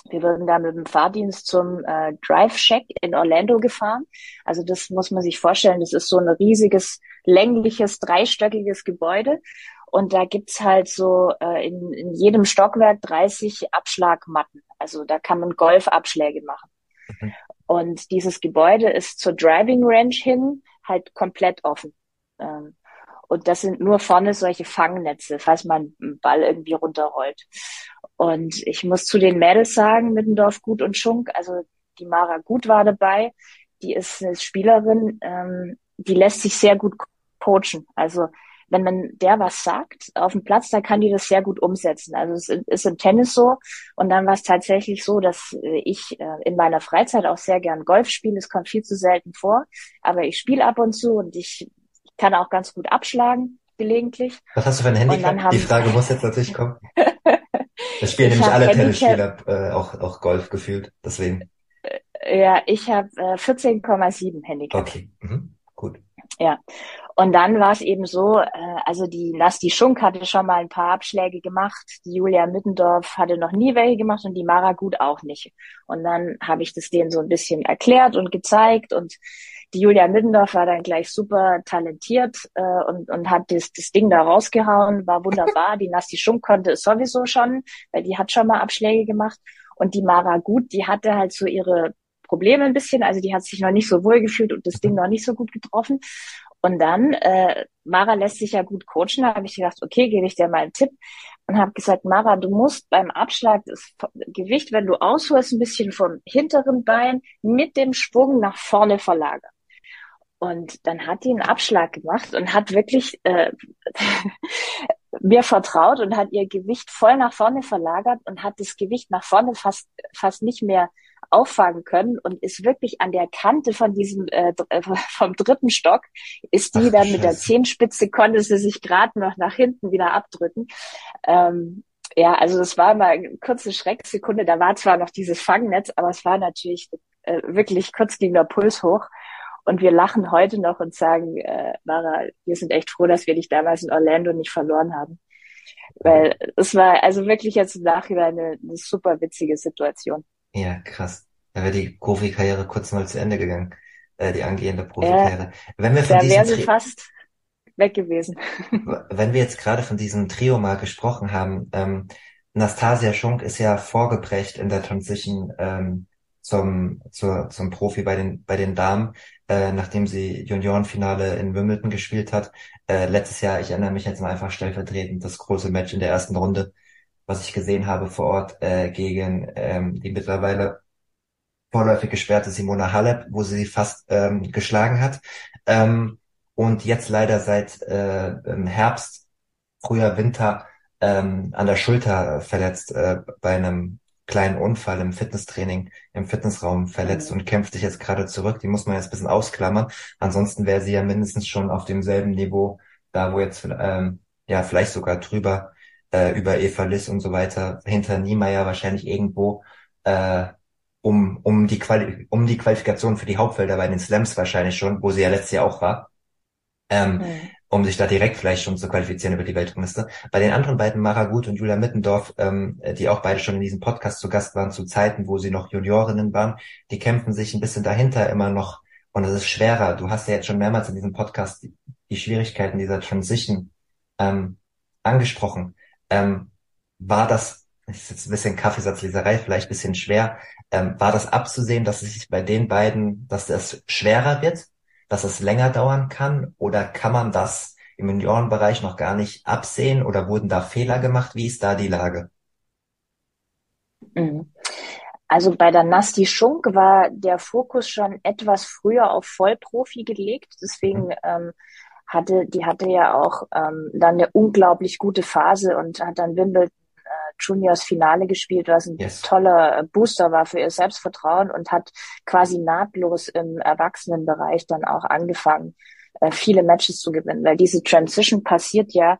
Wir wurden da mit dem Fahrdienst zum äh, Drive Shack in Orlando gefahren. Also das muss man sich vorstellen. Das ist so ein riesiges, längliches, dreistöckiges Gebäude. Und da gibt's halt so äh, in, in jedem Stockwerk 30 Abschlagmatten. Also da kann man Golfabschläge machen. Mhm. Und dieses Gebäude ist zur Driving Range hin halt komplett offen. Ähm, und das sind nur vorne solche Fangnetze, falls man einen Ball irgendwie runterrollt. Und ich muss zu den Mädels sagen, Mittendorf Gut und Schunk, also die Mara Gut war dabei, die ist eine Spielerin, ähm, die lässt sich sehr gut coachen. Also wenn man der was sagt auf dem Platz, da kann die das sehr gut umsetzen. Also es ist im Tennis so. Und dann war es tatsächlich so, dass äh, ich äh, in meiner Freizeit auch sehr gern Golf spiele. Es kommt viel zu selten vor. Aber ich spiele ab und zu und ich kann auch ganz gut abschlagen gelegentlich. Was hast du für ein Handicap? Die Frage muss jetzt natürlich kommen. (laughs) Das spielen nämlich alle Tennisspieler äh, auch, auch Golf gefühlt, deswegen. Ja, ich habe äh, 14,7 Handicap. Okay, mhm. gut. Ja, und dann war es eben so, äh, also die Nasti Schunk hatte schon mal ein paar Abschläge gemacht, die Julia Mittendorf hatte noch nie welche gemacht und die Mara Gut auch nicht. Und dann habe ich das denen so ein bisschen erklärt und gezeigt und die Julia Middendorf war dann gleich super talentiert äh, und, und hat das, das Ding da rausgehauen, war wunderbar. (laughs) Die Nasti Schunk konnte es sowieso schon, weil die hat schon mal Abschläge gemacht. Und die Mara Gut, die hatte halt so ihre Probleme ein bisschen, also die hat sich noch nicht so wohl gefühlt und das Ding noch nicht so gut getroffen. Und dann, äh, Mara lässt sich ja gut coachen, da habe ich gedacht, okay, gebe ich dir mal einen Tipp und habe gesagt, Mara, du musst beim Abschlag das Gewicht, wenn du ausholst, ein bisschen vom hinteren Bein mit dem Schwung nach vorne verlagern. Und dann hat die einen Abschlag gemacht und hat wirklich äh, (laughs) mir vertraut und hat ihr Gewicht voll nach vorne verlagert und hat das Gewicht nach vorne fast, fast nicht mehr auffangen können und ist wirklich an der Kante von diesem äh, äh (laughs) vom dritten Stock ist die Ach, dann mit der Zehenspitze konnte sie sich gerade noch nach hinten wieder abdrücken. Ähm, ja, also das war mal eine kurze Schrecksekunde. Da war zwar noch dieses Fangnetz, aber es war natürlich äh, wirklich kurz ging der Puls hoch. Und wir lachen heute noch und sagen, äh, Mara, wir sind echt froh, dass wir dich damals in Orlando nicht verloren haben. Weil es war also wirklich jetzt im Nachhinein eine, eine super witzige Situation. Ja, krass. Da wäre die Profikarriere kurz mal zu Ende gegangen, äh, die angehende Profikarriere. Äh, Wenn wir von da wäre sie fast weg gewesen. (laughs) Wenn wir jetzt gerade von diesem Trio mal gesprochen haben, ähm, Nastasia Schunk ist ja vorgeprägt in der Transition ähm, zum, zur, zum Profi bei den, bei den Damen, äh, nachdem sie Juniorenfinale in Wimbledon gespielt hat. Äh, letztes Jahr, ich erinnere mich jetzt mal einfach stellvertretend, das große Match in der ersten Runde, was ich gesehen habe vor Ort äh, gegen ähm, die mittlerweile vorläufig gesperrte Simona Halep, wo sie sie fast ähm, geschlagen hat. Ähm, und jetzt leider seit äh, Herbst, früher Winter ähm, an der Schulter verletzt äh, bei einem kleinen Unfall im Fitnesstraining, im Fitnessraum verletzt mhm. und kämpft sich jetzt gerade zurück. Die muss man jetzt ein bisschen ausklammern. Ansonsten wäre sie ja mindestens schon auf demselben Niveau, da wo jetzt ähm, ja vielleicht sogar drüber äh, über Eva Liss und so weiter, hinter Niemeyer wahrscheinlich irgendwo äh, um, um, die Quali um die Qualifikation für die Hauptfelder bei den Slams wahrscheinlich schon, wo sie ja letztes Jahr auch war. Ähm, mhm um sich da direkt vielleicht schon zu qualifizieren über die Weltrangliste. Bei den anderen beiden, Maragut und Julia Mittendorf, ähm, die auch beide schon in diesem Podcast zu Gast waren, zu Zeiten, wo sie noch Juniorinnen waren, die kämpfen sich ein bisschen dahinter immer noch und es ist schwerer. Du hast ja jetzt schon mehrmals in diesem Podcast die, die Schwierigkeiten dieser Transition ähm, angesprochen. Ähm, war das, das ist jetzt ein bisschen Kaffeesatzleserei, vielleicht ein bisschen schwer, ähm, war das abzusehen, dass es sich bei den beiden, dass das schwerer wird? Dass es länger dauern kann? Oder kann man das im Juniorenbereich noch gar nicht absehen? Oder wurden da Fehler gemacht? Wie ist da die Lage? Mhm. Also bei der Nasti Schunk war der Fokus schon etwas früher auf Vollprofi gelegt. Deswegen mhm. ähm, hatte, die hatte ja auch ähm, dann eine unglaublich gute Phase und hat dann Wimbledon Juniors Finale gespielt, was ein yes. toller Booster war für ihr Selbstvertrauen und hat quasi nahtlos im Erwachsenenbereich dann auch angefangen, äh, viele Matches zu gewinnen, weil diese Transition passiert ja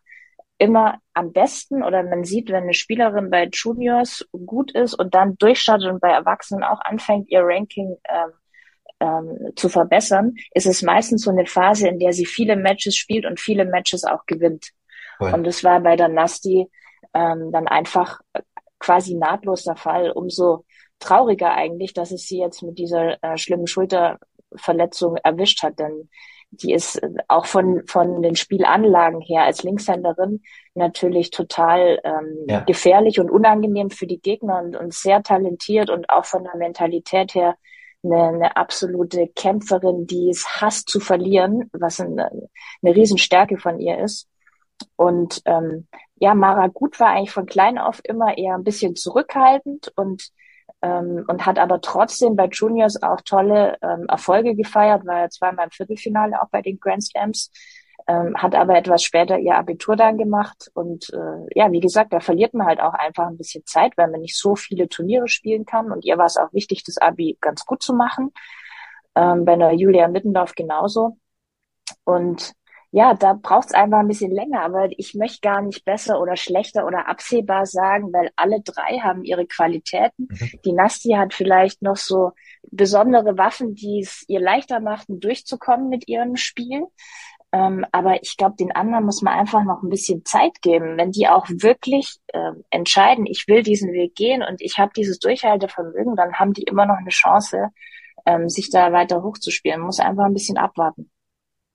immer am besten oder man sieht, wenn eine Spielerin bei Juniors gut ist und dann durchstartet und bei Erwachsenen auch anfängt, ihr Ranking ähm, ähm, zu verbessern, ist es meistens so eine Phase, in der sie viele Matches spielt und viele Matches auch gewinnt. Cool. Und das war bei der Nasti ähm, dann einfach quasi nahtlos der Fall. Umso trauriger eigentlich, dass es sie jetzt mit dieser äh, schlimmen Schulterverletzung erwischt hat, denn die ist auch von, von den Spielanlagen her als Linkshänderin natürlich total ähm, ja. gefährlich und unangenehm für die Gegner und, und sehr talentiert und auch von der Mentalität her eine, eine absolute Kämpferin, die es hasst zu verlieren, was eine, eine Riesenstärke von ihr ist. Und ähm, ja, Mara Gut war eigentlich von klein auf immer eher ein bisschen zurückhaltend und ähm, und hat aber trotzdem bei Juniors auch tolle ähm, Erfolge gefeiert, war ja zweimal im Viertelfinale auch bei den Grand Slams, ähm, hat aber etwas später ihr Abitur dann gemacht und äh, ja, wie gesagt, da verliert man halt auch einfach ein bisschen Zeit, weil man nicht so viele Turniere spielen kann und ihr war es auch wichtig, das Abi ganz gut zu machen. Ähm, bei einer Julia Mittendorf genauso und ja, da braucht es einfach ein bisschen länger, aber ich möchte gar nicht besser oder schlechter oder absehbar sagen, weil alle drei haben ihre Qualitäten. Mhm. Die Nasti hat vielleicht noch so besondere Waffen, die es ihr leichter machten, durchzukommen mit ihrem Spiel. Ähm, aber ich glaube, den anderen muss man einfach noch ein bisschen Zeit geben. Wenn die auch wirklich äh, entscheiden, ich will diesen Weg gehen und ich habe dieses Durchhaltevermögen, dann haben die immer noch eine Chance, ähm, sich da weiter hochzuspielen. Man muss einfach ein bisschen abwarten.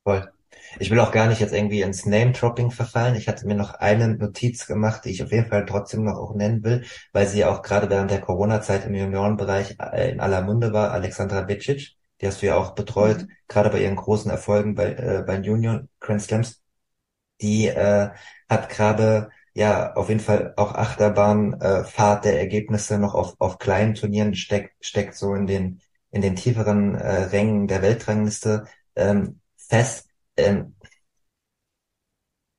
Voll. Ich will auch gar nicht jetzt irgendwie ins Name-Dropping verfallen. Ich hatte mir noch eine Notiz gemacht, die ich auf jeden Fall trotzdem noch auch nennen will, weil sie auch gerade während der Corona-Zeit im Juniorenbereich äh, in aller Munde war. Alexandra Vicic, die hast du ja auch betreut, mhm. gerade bei ihren großen Erfolgen bei, äh, bei Junior Grand Slams. Die äh, hat gerade ja auf jeden Fall auch Achterbahnfahrt äh, der Ergebnisse noch auf, auf kleinen Turnieren steckt, steckt so in den in den tieferen äh, Rängen der Weltrangliste ähm, fest ähm,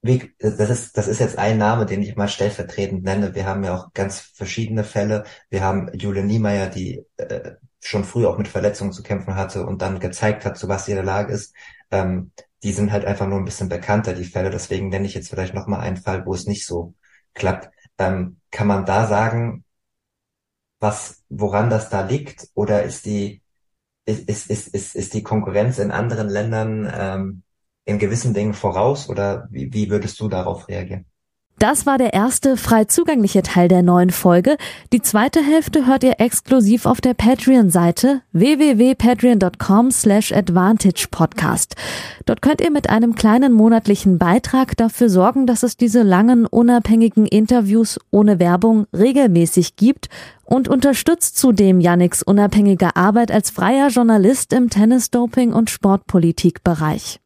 wie, das ist, das ist jetzt ein Name, den ich mal stellvertretend nenne. Wir haben ja auch ganz verschiedene Fälle. Wir haben Julia Niemeyer, die äh, schon früh auch mit Verletzungen zu kämpfen hatte und dann gezeigt hat, zu was der Lage ist. Ähm, die sind halt einfach nur ein bisschen bekannter, die Fälle. Deswegen nenne ich jetzt vielleicht nochmal einen Fall, wo es nicht so klappt. Ähm, kann man da sagen, was, woran das da liegt? Oder ist die, ist, ist, ist, ist die Konkurrenz in anderen Ländern ähm, in gewissen Dingen voraus oder wie, wie würdest du darauf reagieren? Das war der erste frei zugängliche Teil der neuen Folge. Die zweite Hälfte hört ihr exklusiv auf der Patreon-Seite www.patreon.com slash advantagepodcast. Dort könnt ihr mit einem kleinen monatlichen Beitrag dafür sorgen, dass es diese langen, unabhängigen Interviews ohne Werbung regelmäßig gibt und unterstützt zudem Yannicks unabhängige Arbeit als freier Journalist im Tennis-Doping- und Sportpolitikbereich.